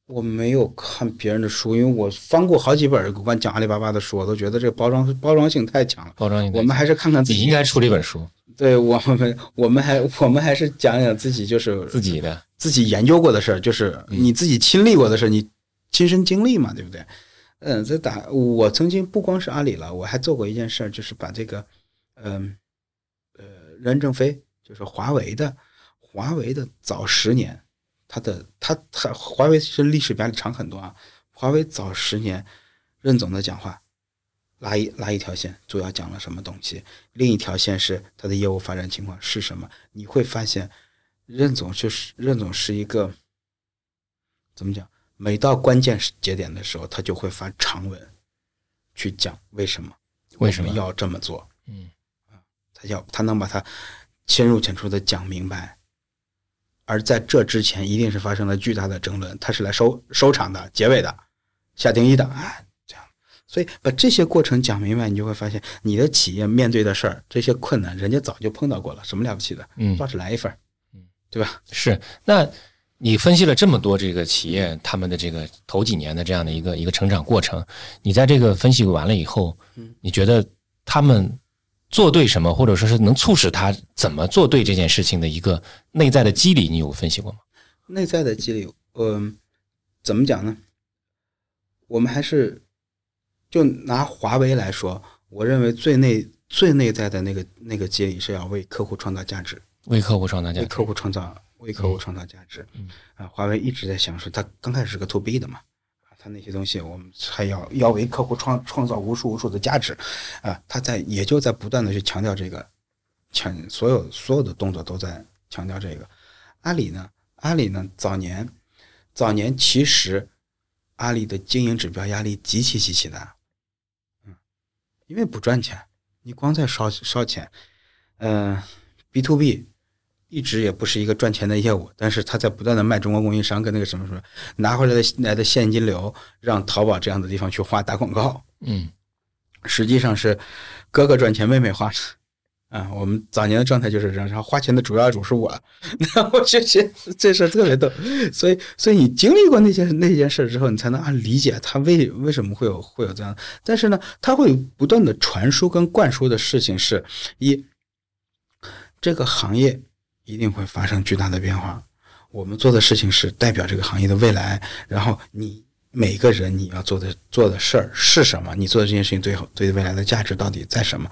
我没有看别人的书，因为我翻过好几本关于讲阿里巴巴的书，我都觉得这个包装包装性太强了。包装我们还是看看自己你应该出这本书，对我们，我们还我们还是讲讲自己，就是自己的。自己研究过的事儿，就是你自己亲历过的事儿，你亲身经历嘛，对不对？嗯，这打我曾经不光是阿里了，我还做过一件事儿，就是把这个，嗯呃任正非，就是华为的，华为的早十年，他的他他华为是历史比阿里长很多啊，华为早十年，任总的讲话，拉一拉一条线，主要讲了什么东西，另一条线是他的业务发展情况是什么，你会发现。任总就是任总是一个怎么讲？每到关键节点的时候，他就会发长文去讲为什么为什么要这么做。嗯，他要他能把它深入浅出的讲明白。而在这之前，一定是发生了巨大的争论，他是来收收场的、结尾的、下定义的。所以把这些过程讲明白，你就会发现，你的企业面对的事儿，这些困难，人家早就碰到过了，什么了不起的？嗯倒是来一份儿。对吧？是，那你分析了这么多这个企业他们的这个头几年的这样的一个一个成长过程，你在这个分析完了以后，嗯你觉得他们做对什么，或者说是能促使他怎么做对这件事情的一个内在的机理，你有分析过吗？内在的机理，嗯，怎么讲呢？我们还是就拿华为来说，我认为最内最内在的那个那个机理是要为客户创造价值，为客户创造价值，为客户创造为客户创造价值。啊，华为一直在想说，它刚开始是个 to B 的嘛，啊，他那些东西我们还要要为客户创创造无数无数的价值，啊，他在也就在不断的去强调这个，强所有所有的动作都在强调这个。阿里呢，阿里呢，早年早年其实。阿里的经营指标压力极其极其大，嗯，因为不赚钱，你光在烧烧钱，嗯，B to B 一直也不是一个赚钱的业务，但是他在不断的卖中国供应商跟那个什么什么拿回来的来的现金流，让淘宝这样的地方去花打广告，嗯，实际上是哥哥赚钱，妹妹花。啊，我们早年的状态就是这样，然后花钱的主要主是我，那我就觉得这事特别逗，所以，所以你经历过那件那件事之后，你才能啊理解他为为什么会有会有这样。但是呢，他会不断的传输跟灌输的事情是一，这个行业一定会发生巨大的变化，我们做的事情是代表这个行业的未来，然后你每个人你要做的做的事儿是什么？你做的这件事情最后对未来的价值到底在什么？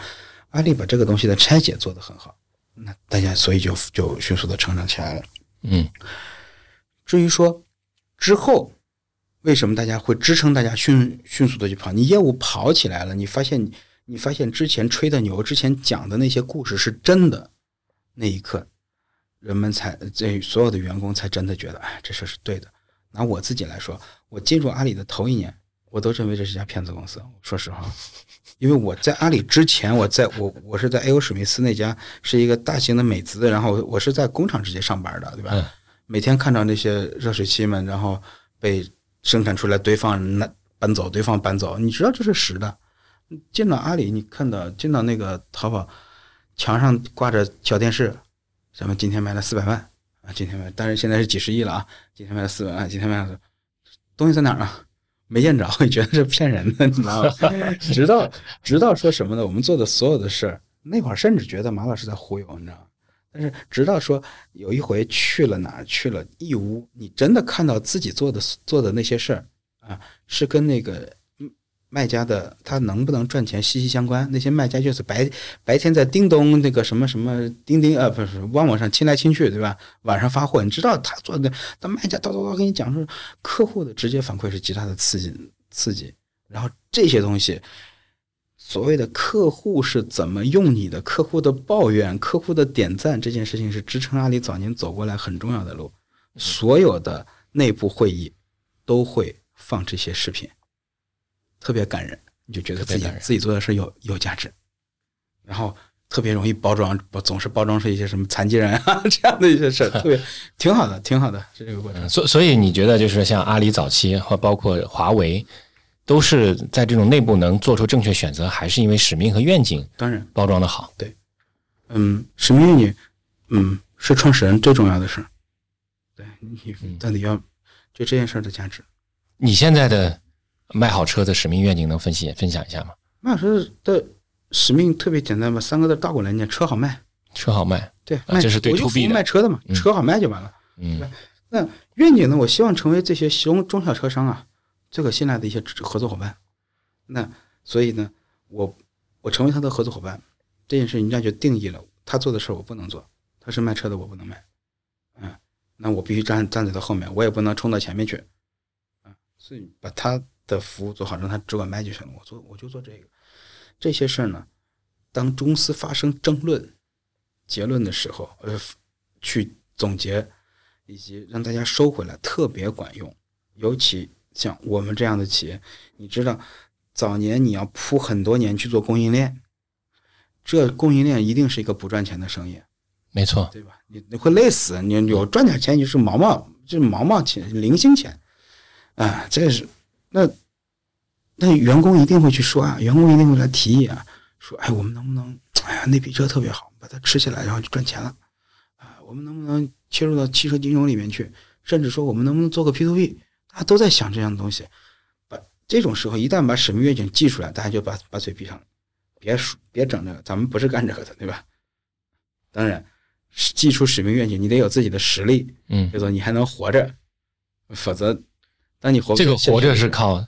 阿里把这个东西的拆解做得很好，那大家所以就就迅速的成长起来了。嗯，至于说之后为什么大家会支撑大家迅迅速的去跑，你业务跑起来了，你发现你发现之前吹的牛，之前讲的那些故事是真的，那一刻人们才这所有的员工才真的觉得，哎，这事是对的。拿我自己来说，我进入阿里的头一年，我都认为这是家骗子公司，说实话。因为我在阿里之前，我在我我是在 A.O. 史密斯那家是一个大型的美资，然后我是在工厂直接上班的，对吧？每天看到那些热水器们，然后被生产出来堆放那搬走，堆放搬走，你知道这是实的。进到阿里，你看到进到那个淘宝墙上挂着小电视，咱们今天卖了四百万啊，今天卖，但是现在是几十亿了啊，今天卖了四百万，今天卖了东西在哪儿呢？没见着，你 觉得是骗人的，你知道吗？直到直到说什么呢？我们做的所有的事儿，那会儿甚至觉得马老师在忽悠，你知道吗？但是直到说有一回去了哪儿去了义乌，你真的看到自己做的做的那些事儿啊，是跟那个。卖家的他能不能赚钱息息相关。那些卖家就是白白天在叮咚那个什么什么钉钉呃不是旺旺上亲来亲去对吧？晚上发货，你知道他做的，他卖家叨叨叨跟你讲说，客户的直接反馈是极大的刺激刺激。然后这些东西，所谓的客户是怎么用你的，客户的抱怨，客户的点赞，这件事情是支撑阿里早年走过来很重要的路。所有的内部会议都会放这些视频。特别感人，你就觉得自己自己做的事有有价值，然后特别容易包装，不总是包装出一些什么残疾人啊 这样的一些事儿，特别 挺好的，挺好的，是这个过程。所所以你觉得就是像阿里早期或包括华为，都是在这种内部能做出正确选择，还是因为使命和愿景？当然包装的好。对，嗯，使命愿景，嗯，是创始人最重要的事儿。对你到底要就这件事儿的价值，你现在的。卖好车的使命愿景能分析分享一下吗？卖好车的使命特别简单吧，三个字倒过来念：车好卖。车好卖，对，这是对 to B 卖车的嘛，车好卖就完了。嗯，那愿景呢？我希望成为这些中中小车商啊最可信赖的一些合作伙伴。那所以呢，我我成为他的合作伙伴，这件事人家就定义了，他做的事我不能做，他是卖车的我不能卖。嗯，那我必须站站在他后面，我也不能冲到前面去。啊，所以把他。的服务做好，让他只管卖就行了。我做我就做这个，这些事儿呢，当公司发生争论、结论的时候，呃，去总结以及让大家收回来，特别管用。尤其像我们这样的企业，你知道，早年你要铺很多年去做供应链，这供应链一定是一个不赚钱的生意，没错，对吧？你你会累死，你有赚点钱就是毛毛，就是毛毛钱、零星钱，啊，这是。那那员工一定会去说啊，员工一定会来提议啊，说哎，我们能不能，哎呀，那批车特别好，把它吃起来，然后就赚钱了啊？我们能不能切入到汽车金融里面去？甚至说我们能不能做个 P to P？大家都在想这样的东西。把这种时候一旦把使命愿景记出来，大家就把把嘴闭上了，别说别整这个，咱们不是干这个的，对吧？当然，记出使命愿景，你得有自己的实力，嗯，叫做你还能活着，否则，当你活这个活着是靠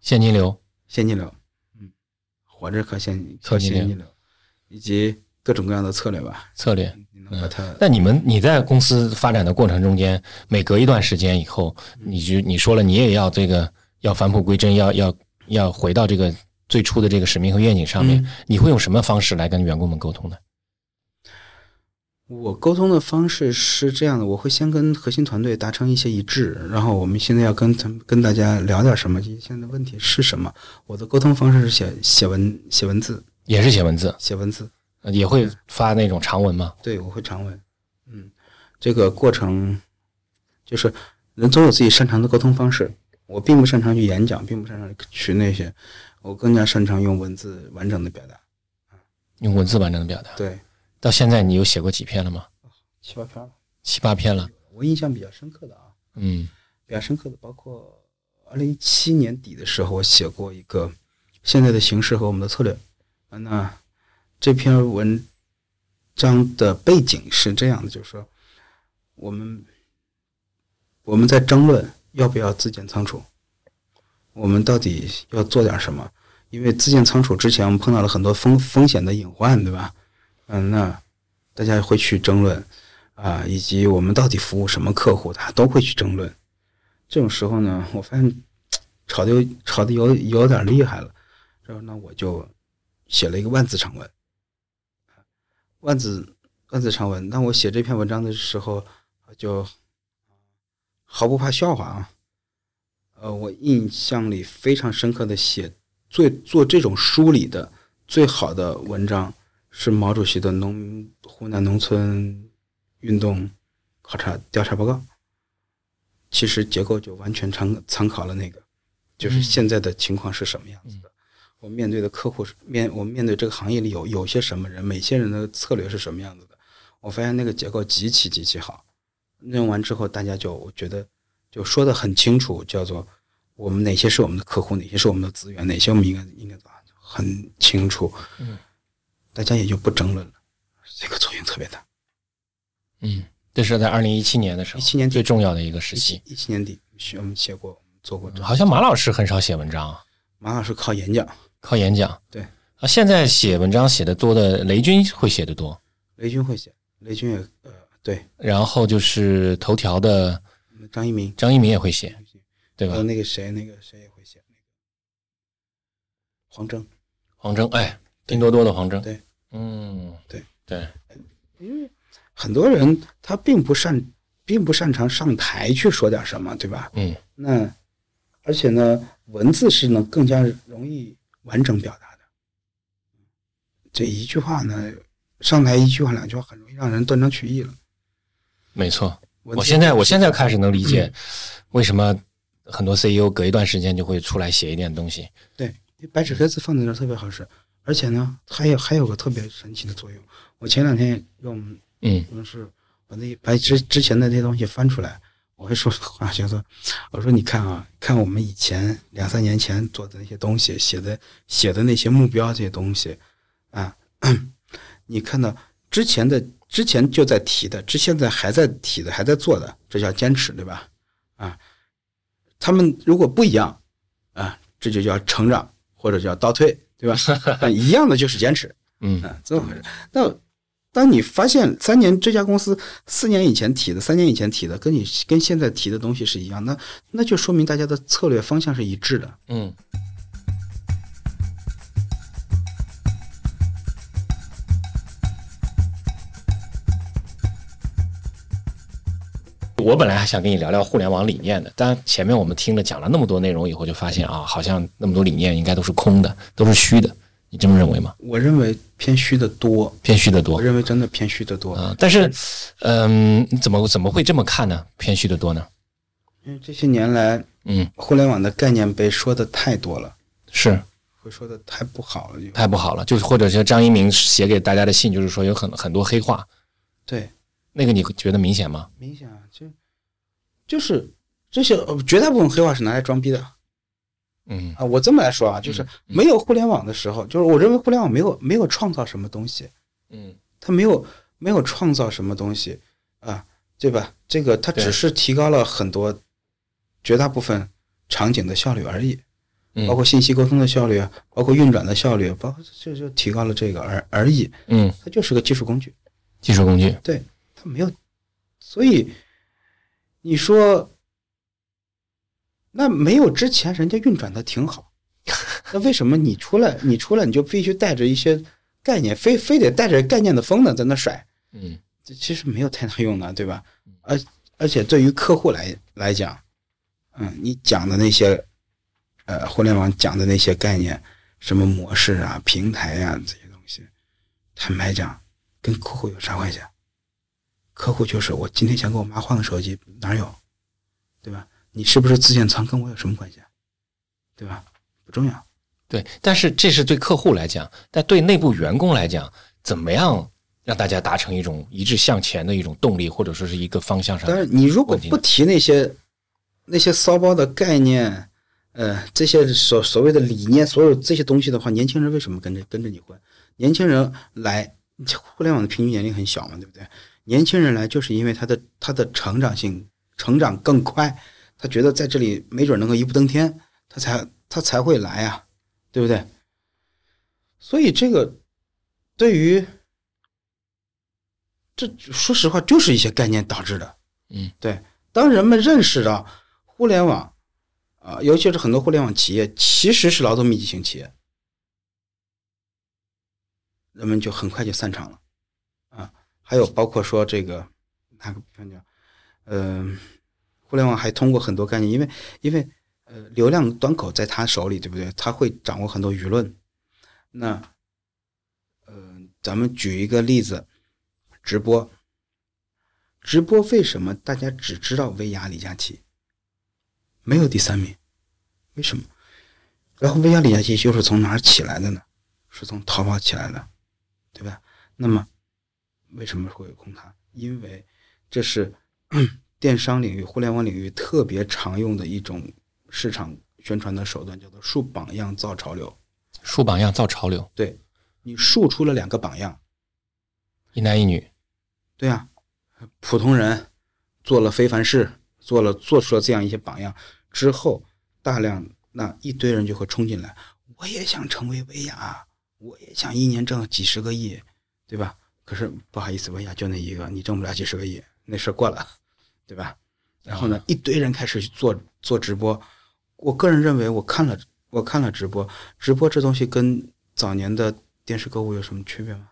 现金流，现金流，嗯，活着靠现靠现金流现金流，以及各种各样的策略吧，策略。你能把它但你们你在公司发展的过程中间，每隔一段时间以后，你就你说了，你也要这个要返璞归真，要要要回到这个最初的这个使命和愿景上面。嗯你会用什么方式来跟员工们沟通呢？我沟通的方式是这样的，我会先跟核心团队达成一些一致，然后我们现在要跟他们跟大家聊点什么，现在的问题是什么。我的沟通方式是写写文写文字，也是写文字，写文字，呃也会发那种长文吗？对我会长文。嗯，这个过程就是人总有自己擅长的沟通方式。我并不擅长去演讲，并不擅长去那些，我更加擅长用文字完整的表达。用文字完整的表达。对，到现在你有写过几篇了吗？七八篇了。七八篇了。我印象比较深刻的啊，嗯比较深刻的包括二零一七年底的时候，我写过一个现在的形势和我们的策略。啊，那这篇文章的背景是这样的，就是说我们我们在争论要不要自建仓储，我们到底要做点什么？因为自建仓储之前我们碰到了很多风风险的隐患，对吧？嗯，那大家会去争论啊，以及我们到底服务什么客户，大家都会去争论。这种时候呢，我发现吵的吵的有有点厉害了，然后呢，我就写了一个万字长文。万字万字长文，当我写这篇文章的时候，就毫不怕笑话啊。呃，我印象里非常深刻的写最做这种梳理的最好的文章是毛主席的农湖南农村运动考察调查报告。其实结构就完全参参考了那个，就是现在的情况是什么样子的。我面对的客户是面，我们面对这个行业里有有些什么人，每些人的策略是什么样子的。我发现那个结构极其极其好。用完之后，大家就我觉得就说的很清楚，叫做我们哪些是我们的客户，哪些是我们的资源，哪些我们应该应该做，很清楚。嗯，大家也就不争论了，这个作用特别大。嗯，这是在二零一七年的时候，一七年底。最重要的一个时期。一七年底，我们写过做过这个。好像马老师很少写文章啊，马老师靠演讲，靠演讲。对。啊，现在写文章写的多的雷军会写的多，雷军会写，雷军也呃对，然后就是头条的张一鸣，张一鸣也会写，对吧？还有？那个谁，那个谁也会写，那个黄峥，黄峥，哎，拼多多的黄峥，对，嗯，对对，因为很多人他并不擅，并不擅长上台去说点什么，对吧？嗯那而且呢，文字是能更加容易完整表达的。这一句话呢，上台一句话两句话很容易让人断章取义了。没错。我现在我现在开始能理解为什么很多 CEO 隔一段时间就会出来写一点东西。对，白纸黑字放在那儿特别好使，而且呢，还有还有个特别神奇的作用。我前两天用嗯用是把那把之之前的那些东西翻出来，我会说话，叫 做我说你看啊，看我们以前两三年前做的那些东西，写的写的那些目标这些东西啊，你看到之前的之前就在提的，之现在还在提的，还在做的，这叫坚持，对吧？啊，他们如果不一样啊，这就叫成长或者叫倒退，对吧？啊 一样的就是坚持。嗯啊，这么回事。那当你发现三年这家公司四年以前提的、三年以前提的，跟你跟现在提的东西是一样，那那就说明大家的策略方向是一致的。嗯。我本来还想跟你聊聊互联网理念的，但前面我们听了讲了那么多内容以后，就发现啊，好像那么多理念应该都是空的，都是虚的。你这么认为吗？我认为偏虚的多，偏虚的多我认为真的偏虚的多。啊、但是，嗯、你怎么怎么会这么看呢？偏虚的多呢？因为这些年来，嗯，互联网的概念被说的太多了，是会说的太不好了。就太不好了，就是或者是张一鸣写给大家的信，就是说有很很多黑话，对，那个你觉得明显吗？明显啊，就就是这些呃绝大部分黑话是拿来装逼的，嗯。啊，我这么来说啊，就是没有互联网的时候，就是我认为互联网没有没有创造什么东西，嗯。它没有没有创造什么东西啊，对吧？这个它只是提高了很多绝大部分场景的效率而已，嗯，包括信息沟通的效率，包括运转的效率，包括就就提高了这个而而已，嗯。它就是个技术工具，技术工具，它没有，所以你说那没有之前人家运转的挺好，那为什么你出来你出来你就必须带着一些概念，非非得带着概念的风呢在那甩？嗯 这其实没有太大用的，对吧？而而且对于客户来来讲，嗯，你讲的那些，呃，互联网讲的那些概念，什么模式啊、平台呀、这些东西，坦白讲，跟客户有啥关系啊？客户就是我今天想给我妈换个手机，哪有？对吧？你是不是自建仓跟我有什么关系啊？对吧？不重要。对，但是这是对客户来讲，但对内部员工来讲，怎么样让大家达成一种一致向前的一种动力，或者说是一个方向上？但是你如果不提那些那些骚包的概念，呃，这些所所谓的理念，所有这些东西的话，年轻人为什么跟着跟着你混？年轻人来，互联网的平均年龄很小嘛，对不对？年轻人来就是因为他的他的成长性成长更快，他觉得在这里没准能够一步登天，他才他才会来呀、对不对？所以这个对于这说实话就是一些概念导致的。嗯，对。当人们认识到互联网啊、尤其是很多互联网企业其实是劳动密集型企业，人们就很快就散场了啊。还有包括说这个哪个比方讲，嗯、互联网还通过很多概念，因为因为呃流量端口在他手里，对不对？他会掌握很多舆论。那呃，咱们举一个例子，直播。直播为什么大家只知道薇娅、李佳琦，没有第三名？为什么？然后薇娅、李佳琦又是从哪儿起来的呢？是从淘宝起来的，对吧？那么为什么会有空谈？因为这是 电商领域、互联网领域特别常用的一种市场宣传的手段，叫做树榜样造潮流。树榜样造潮流，对你树出了两个榜样，一男一女，对啊，普通人做了非凡事，做了做出了这样一些榜样之后，大量那一堆人就会冲进来，我也想成为薇娅，我也想一年挣几十个亿，对吧？可是不好意思，薇娅就那一个，你挣不了几十个亿，那事儿过了，对吧？然后呢，一堆人开始去做做直播，我个人认为，我看了我看了直播，直播这东西跟早年的电视购物有什么区别吗？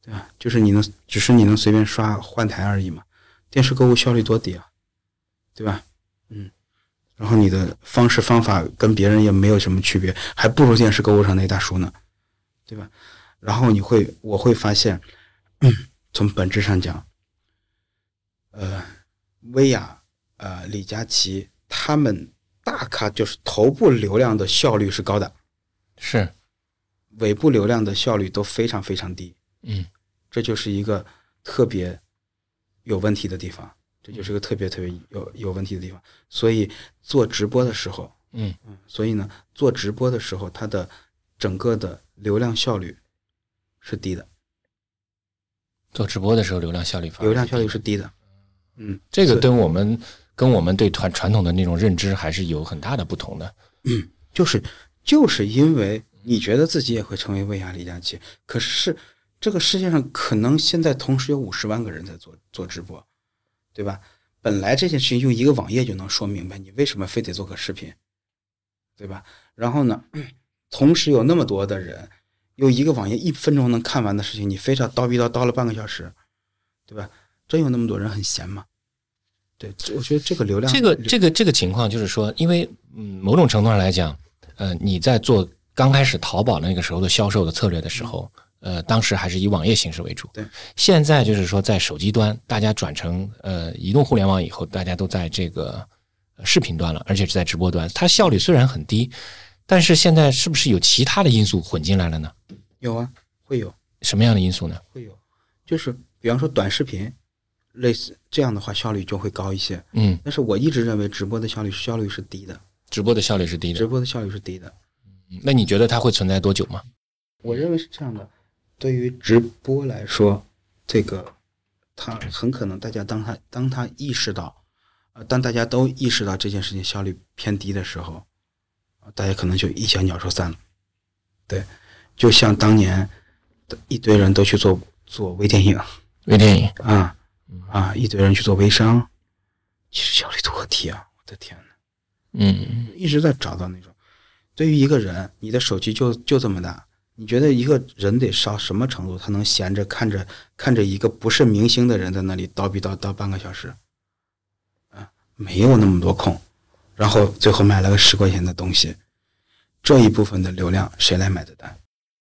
对吧？就是你能，只是你能随便刷换台而已嘛。电视购物效率多低啊，对吧？嗯，然后你的方式方法跟别人也没有什么区别，还不如电视购物上那大叔呢，对吧？然后你会，我会发现，嗯，从本质上讲，呃，薇娅、呃，李佳琦他们大咖就是头部流量的效率是高的，是，尾部流量的效率都非常非常低。嗯。这就是一个特别有问题的地方，这就是个特别特别有有问题的地方。所以做直播的时候，嗯。嗯，所以呢，做直播的时候，它的整个的流量效率是低的，做直播的时候流量效率反而流量效率是低的。嗯，这个跟我们跟我们对传传统的那种认知还是有很大的不同的。就是就是因为你觉得自己也会成为薇娅、李佳琦，可是这个世界上可能现在同时有五十万个人在做做直播，对吧？本来这件事情用一个网页就能说明白，你为什么非得做个视频，对吧？然后呢，同时有那么多的人，用一个网页一分钟能看完的事情，你非常叨逼叨叨了半个小时，对吧？真有那么多人很闲吗？对，我觉得这个流量，这个这个这个情况就是说，因为嗯，某种程度上来讲，呃，你在做刚开始淘宝那个时候的销售的策略的时候，呃，当时还是以网页形式为主。对，现在就是说，在手机端，大家转成呃移动互联网以后，大家都在这个呃视频端了，而且是在直播端，它效率虽然很低，但是现在是不是有其他的因素混进来了呢？有啊，会有。什么样的因素呢？会有，就是比方说短视频，类似这样的话效率就会高一些。嗯但是我一直认为直播的效率效率是低的，直播的效率是低的。直播的效率是低的。那你觉得它会存在多久吗？我认为是这样的，对于直播来说，这个它很可能大家当他当他意识到，呃，当大家都意识到这件事情效率偏低的时候，大家可能就一小鸟兽散了。对，就像当年一堆人都去做做微电影，微电影啊啊，一堆人去做微商，其实效率多低啊！我的天呐，嗯，一直在找到那种。对于一个人，你的手机就就这么大，你觉得一个人得烧什么程度，他能闲着看着看着一个不是明星的人在那里叨逼叨叨半个小时？啊，没有那么多空，然后最后买了个十块钱的东西，这一部分的流量谁来买的单？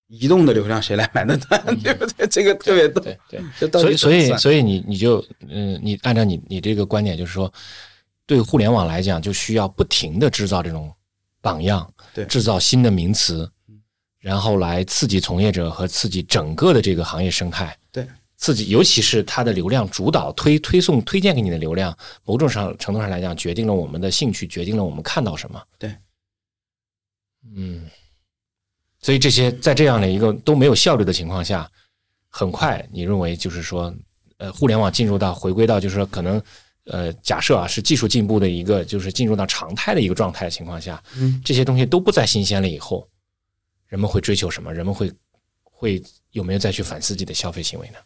移动的流量谁来买的单？对不对？这个特别逗。对对，所以所以所以你你就嗯，你按照你你这个观点，就是说，对互联网来讲，就需要不停的制造这种榜样。对，制造新的名词，然后来刺激从业者和刺激整个的这个行业生态。对，刺激，尤其是它的流量主导推推送推荐给你的流量，某种上程度上来讲，决定了我们的兴趣，决定了我们看到什么。对，嗯，所以这些在这样的一个都没有效率的情况下，很快你认为就是说，呃，互联网进入到回归到就是说可能。呃，假设啊是技术进步的一个，就是进入到常态的一个状态的情况下，嗯，这些东西都不再新鲜了以后，人们会追求什么？人们会会有没有再去反思自己的消费行为呢？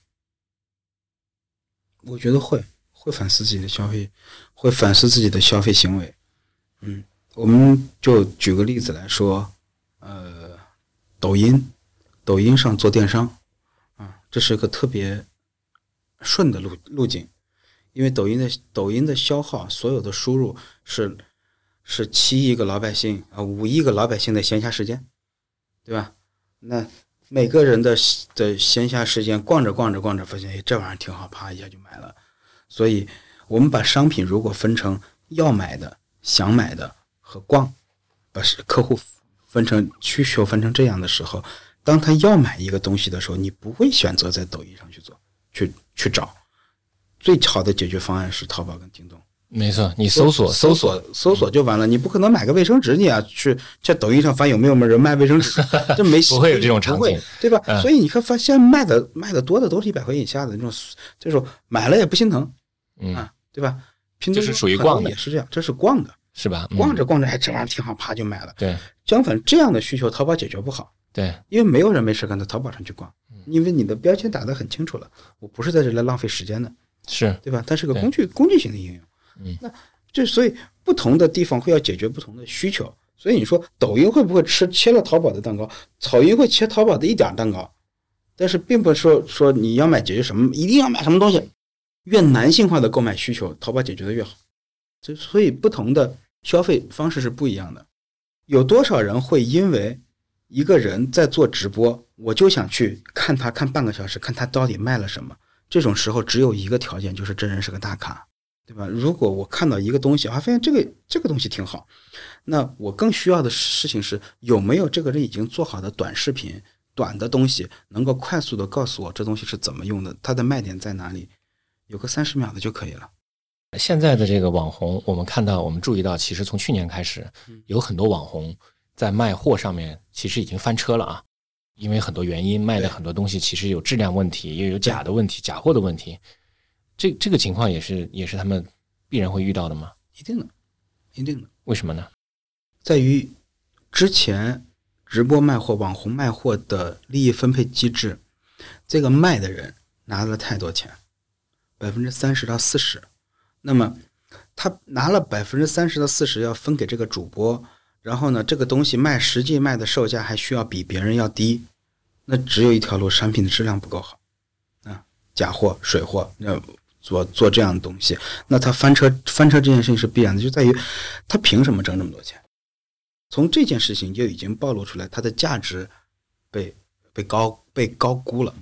我觉得会会反思自己的消费，会反思自己的消费行为。嗯，我们就举个例子来说，呃，抖音，抖音上做电商，啊，这是个特别顺的路路径。因为抖音的抖音的消耗，所有的输入是是七亿个老百姓啊，五亿个老百姓的闲暇时间，对吧？那每个人的的闲暇时间，逛着逛着逛着，发现哎，这玩意儿挺好，啪一下就买了。所以，我们把商品如果分成要买的、想买的和逛，把客户分成需求分成这样的时候，当他要买一个东西的时候，你不会选择在抖音上去做，去去找。最好的解决方案是淘宝跟京东，没错，你搜索搜索搜索就完了。你不可能买个卫生纸，你啊去在抖音上翻有没有人卖卫生纸，这没不会有这种场景，对吧？所以你看，发现卖的卖的多的都是一百块以下的那种，这种买了也不心疼，啊，对吧？拼多多是属于逛的，也是这样，这是逛的，是吧？逛着逛着，哎，这玩意儿挺好，啪就买了。对，相反，这样的需求淘宝解决不好，对，因为没有人没事干到淘宝上去逛，因为你的标签打得很清楚了，我不是在这来浪费时间的。是对吧？它是个工具，工具型的应用。那就所以不同的地方会要解决不同的需求。所以你说抖音会不会吃切了淘宝的蛋糕？草鱼会切淘宝的一点蛋糕，但是并不是说说你要买解决什么，一定要买什么东西。越男性化的购买需求，淘宝解决的越好。就所以不同的消费方式是不一样的。有多少人会因为一个人在做直播，我就想去看他看半个小时，看他到底卖了什么？这种时候只有一个条件，就是真人是个大咖，对吧？如果我看到一个东西，啊，发现这个这个东西挺好，那我更需要的事情是有没有这个人已经做好的短视频、短的东西，能够快速的告诉我这东西是怎么用的，它的卖点在哪里，有个三十秒的就可以了。现在的这个网红，我们看到，我们注意到，其实从去年开始，有很多网红在卖货上面其实已经翻车了啊。因为很多原因，卖的很多东西其实有质量问题，又有假的问题、假货的问题。这这个情况也是也是他们必然会遇到的吗？一定的，一定的。为什么呢？在于之前直播卖货、网红卖货的利益分配机制，这个卖的人拿了太多钱，百分之三十到四十。那么他拿了百分之三十到四十要分给这个主播，然后呢，这个东西卖实际卖的售价还需要比别人要低。那只有一条路，产品的质量不够好，啊，假货、水货，那做做这样的东西，那他翻车翻车这件事情是必然的，就在于他凭什么挣这么多钱？从这件事情就已经暴露出来，它的价值被被高被高估了。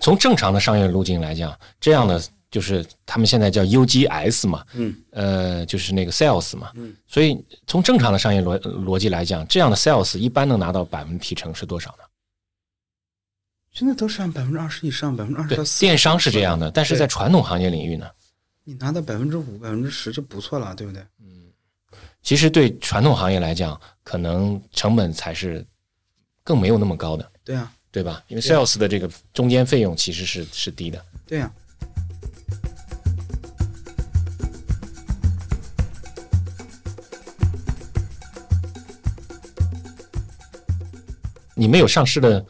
从正常的商业路径来讲，这样的就是他们现在叫 UGS 嘛，嗯，呃，就是那个 sales 嘛，嗯，所以从正常的商业逻逻辑来讲，这样的 sales 一般能拿到百分提成是多少呢？现在都是按百分之二十以上，百分之二十到四。电商是这样的，但是在传统行业领域呢，你拿到百分之五、百分之十就不错了，对不对？嗯，其实对传统行业来讲，可能成本才是更没有那么高的，对啊，对吧？因为 sales 的这个中间费用其实是是低的。对呀、你们有上市的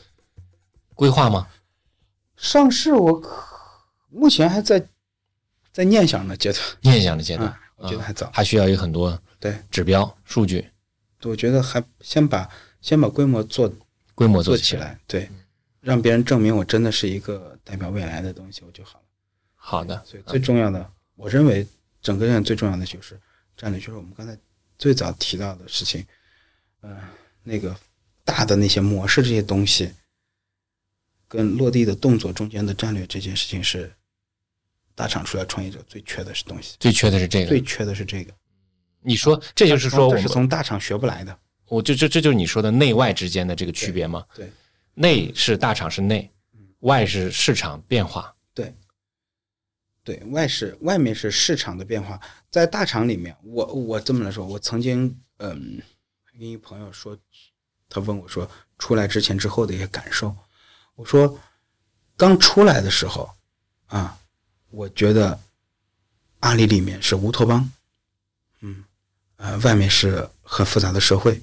规划吗？上市我可目前还在在念想的阶段，念想的阶段，啊我觉得还早。还需要有很多对，指标数据我觉得还先把先把规模做规模做起起来，对，让别人证明我真的是一个代表未来的东西，我就好了。好的，所以最重要的，我认为整个院最重要的就是战略，就是我们刚才最早提到的事情，呃，那个大的那些模式这些东西，跟落地的动作中间的战略这件事情是大厂出来创业者最缺的是东西，最缺的是这个。最缺的是这个。你说这就是说我们是从大厂学不来的。我就这这就是你说的内外之间的这个区别吗？对内是大厂是内，外是市场变化。对对，外是外面是市场的变化，在大厂里面，我我这么来说，我曾经嗯跟一朋友说，他问我说出来之前之后的一些感受，我说刚出来的时候啊，我觉得阿里里面是乌托邦，嗯呃，外面是很复杂的社会。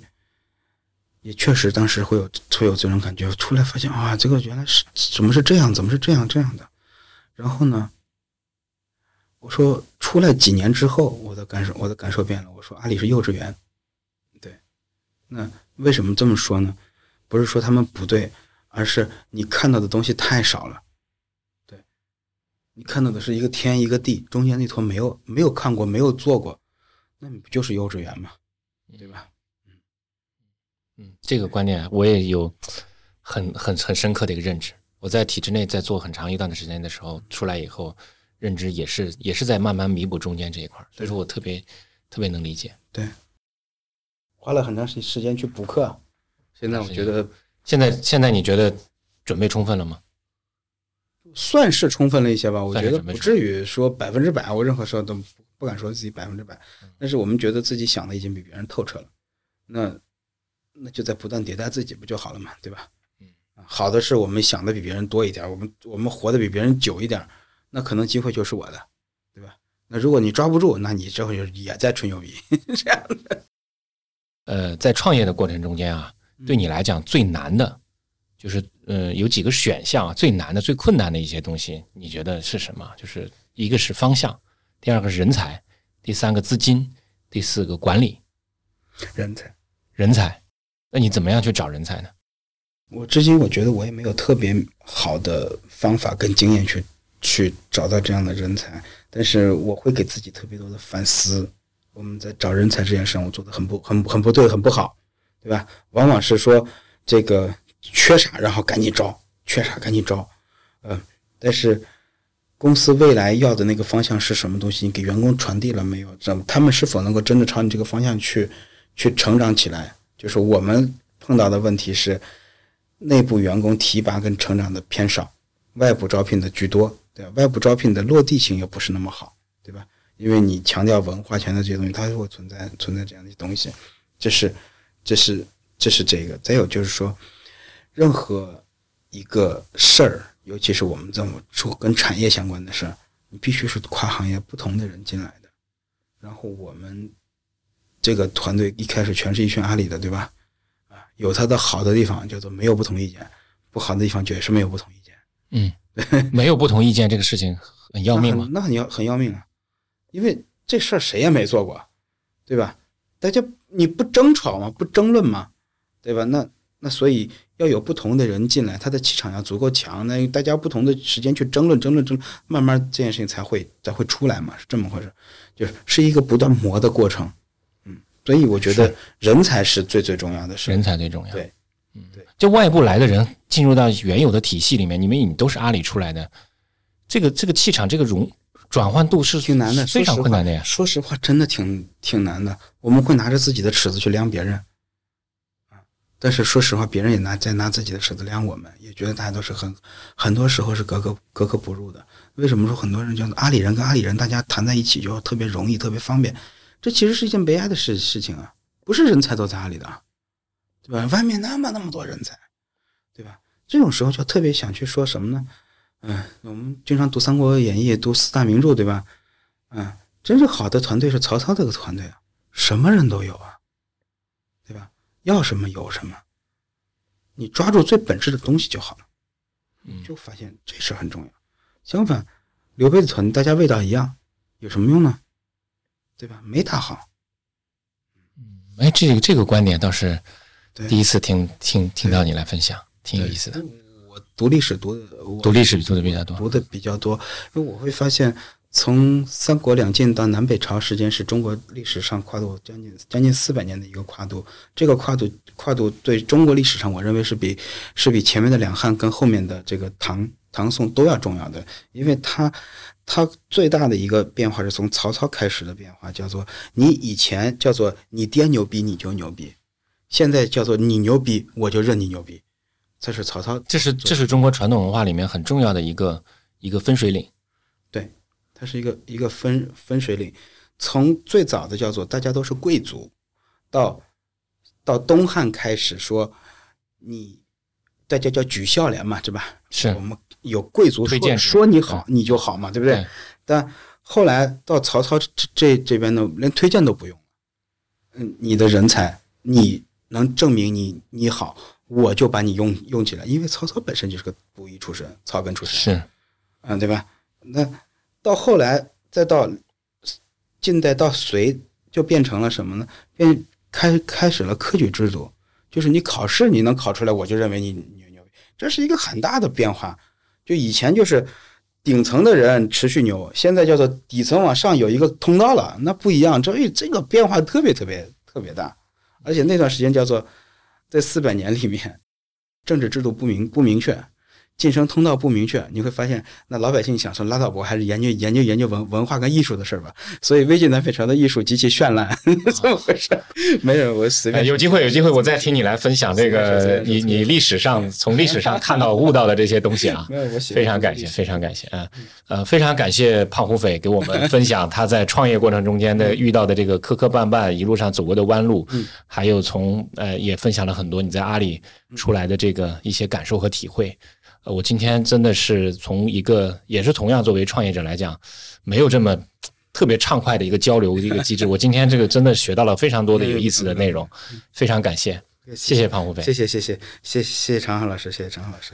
也确实，当时会有会有这种感觉。出来发现啊，这个原来是怎么是这样，怎么是这样这样的。然后呢，我说出来几年之后，我的感受我的感受变了。我说阿里是幼稚园，对。那为什么这么说呢？不是说他们不对，而是你看到的东西太少了。对，你看到的是一个天一个地，中间那坨没有没有看过，没有做过，那你不就是幼稚园吗？对吧？嗯嗯，这个观念我也有很很很深刻的一个认知。我在体制内在做很长一段的时间的时候，出来以后认知也是也是在慢慢弥补中间这一块儿，所以说我特别特别能理解。对，花了很长时时间去补课，现在我觉得现在现在你觉得准备充分了吗？算是充分了一些吧。我觉得不至于说百分之百，我任何时候都不不敢说自己百分之百，但是我们觉得自己想的已经比别人透彻了，那那就在不断迭代自己不就好了嘛，对吧？嗯，好的是我们想的比别人多一点，我们我们活得比别人久一点，那可能机会就是我的，对吧？那如果你抓不住，那你这会就也在吹牛逼，这样的。呃，在创业的过程中间啊，对你来讲最难的，就是呃有几个选项啊，最难的、最困难的一些东西，你觉得是什么？就是一个是方向，第二个是人才，第三个资金，第四个管理人才。人才。那你怎么样去找人才呢？我至今我觉得我也没有特别好的方法跟经验去去找到这样的人才，但是我会给自己特别多的反思。我们在找人才这件事上，我做的很不很很不对，很不好，对吧？往往是说这个缺啥，然后赶紧招，缺啥赶紧招，嗯、但是公司未来要的那个方向是什么东西，你给员工传递了没有？怎么他们是否能够真的朝你这个方向去去成长起来？就是我们碰到的问题是，内部员工提拔跟成长的偏少，外部招聘的居多，对吧？外部招聘的落地性又不是那么好，对吧？因为你强调文化权的这些东西，它就会存在存在这样的一些东西，这是这是这是这个。再有就是说，任何一个事儿，尤其是我们这么说跟产业相关的事儿，你必须是跨行业不同的人进来的。然后我们这个团队一开始全是一群阿里的，对吧？啊，有它的好的地方，叫做没有不同意见；不好的地方，绝是没有不同意见。嗯，没有不同意见这个事情很要命吗？那很那很要很要命啊，因为这事儿谁也没做过，对吧？大家你不争吵吗？不争论吗？对吧？那那所以要有不同的人进来，他的气场要足够强，那大家不同的时间去争论争论争论，慢慢这件事情才会才会出来嘛，是这么回事，就是是一个不断磨的过程。嗯，所以我觉得人才是最最重要的事。人才最重要。对，嗯，对。就外部来的人进入到原有的体系里面，你们你都是阿里出来的，这个这个气场，这个融转换度是挺难的，非常困难的呀。说实话，真的挺挺难的。我们会拿着自己的尺子去量别人，啊，但是说实话，别人也拿在拿自己的尺子量我们，也觉得大家都是很很多时候是格格格格不入的。为什么说很多人觉得阿里人跟阿里人大家谈在一起就特别容易、特别方便？这其实是一件悲哀的事事情啊！不是人才都在阿里的，对吧？外面那么那么多人才，对吧？这种时候就特别想去说什么呢？嗯，我们经常读《三国演义》，读四大名著，对吧？嗯，真正好的团队是曹操这个团队啊，什么人都有啊，对吧？要什么有什么，你抓住最本质的东西就好了。嗯就发现这事很重要。相反，刘备的团大家味道一样，有什么用呢？对吧？没打好。哎，这个这个观点倒是对第一次听听听到你来分享，挺有意思的。我读历史读的，我读历史读的比较多，读的比较多，因为我会发现，从三国两晋到南北朝时间是中国历史上跨度将近将近四百年的一个跨度。这个跨度跨度对中国历史上，我认为是比是比前面的两汉跟后面的这个唐唐宋都要重要的，因为它它最大的一个变化是从曹操开始的变化，叫做你以前叫做你爹牛逼你就牛逼，现在叫做你牛逼我就认你牛逼，这是曹操这是这是中国传统文化里面很重要的一个一个分水岭。对，它是一个一个分分水岭。从最早的叫做大家都是贵族，到到东汉开始说你大家叫举孝廉嘛，对吧？是我们有贵族说推荐说你好你就好嘛，对不对？对但后来到曹操这这这边呢，连推荐都不用。嗯，你的人才你能证明你你好，我就把你用用起来，因为曹操本身就是个布衣出身，草根出身。是，嗯，对吧？那到后来，再到近代到隋，就变成了什么呢？变开开始了科举制度，就是你考试你能考出来，我就认为你牛牛逼，这是一个很大的变化。就以前就是顶层的人持续牛，现在叫做底层往上有一个通道了，那不一样。这这个变化特别特别特别大，而且那段时间叫做在四百年里面，政治制度不明不明确。晋升通道不明确，你会发现，那老百姓想说拉倒吧，还是研究研究研究文文化跟艺术的事儿吧。所以魏晋南北朝的艺术极其绚烂，这么回事儿？没有，我随哎，便有机会有机会，我再听你来分享这个 你你历史上从历史上看到悟到的这些东西啊。没有，我喜欢非常感谢，非常感谢，嗯，呃，非常感谢胖虎匪给我们分享他在创业过程中间的遇到的这个磕磕绊绊，一路上走过的弯路，还有从呃也分享了很多你在阿里出来的这个一些感受和体会。呃，我今天真的是从一个也是同样作为创业者来讲，没有这么特别畅快的一个交流的一个机制。我今天这个真的学到了非常多的有意思的内容，非常感谢，谢谢胖虎飞。谢谢谢谢谢谢谢常浩老师，谢谢常浩老师。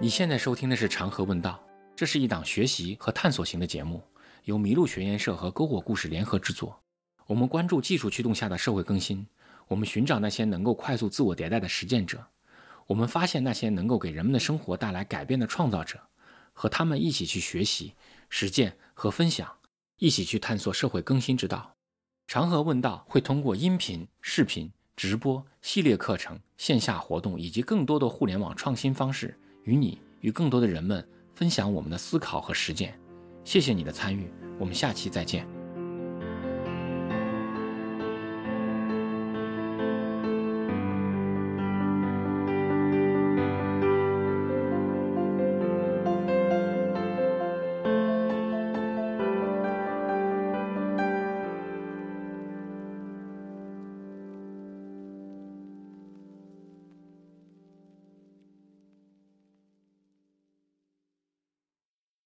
你现在收听的是《长河问道》，这是一档学习和探索型的节目，由麋鹿学研社和篝火故事联合制作。我们关注技术驱动下的社会更新，我们寻找那些能够快速自我迭代的实践者，我们发现那些能够给人们的生活带来改变的创造者，和他们一起去学习、实践和分享，一起去探索社会更新之道。长河问道会通过音频、视频、直播、系列课程、线下活动以及更多的互联网创新方式，与你与更多的人们分享我们的思考和实践。谢谢你的参与，我们下期再见。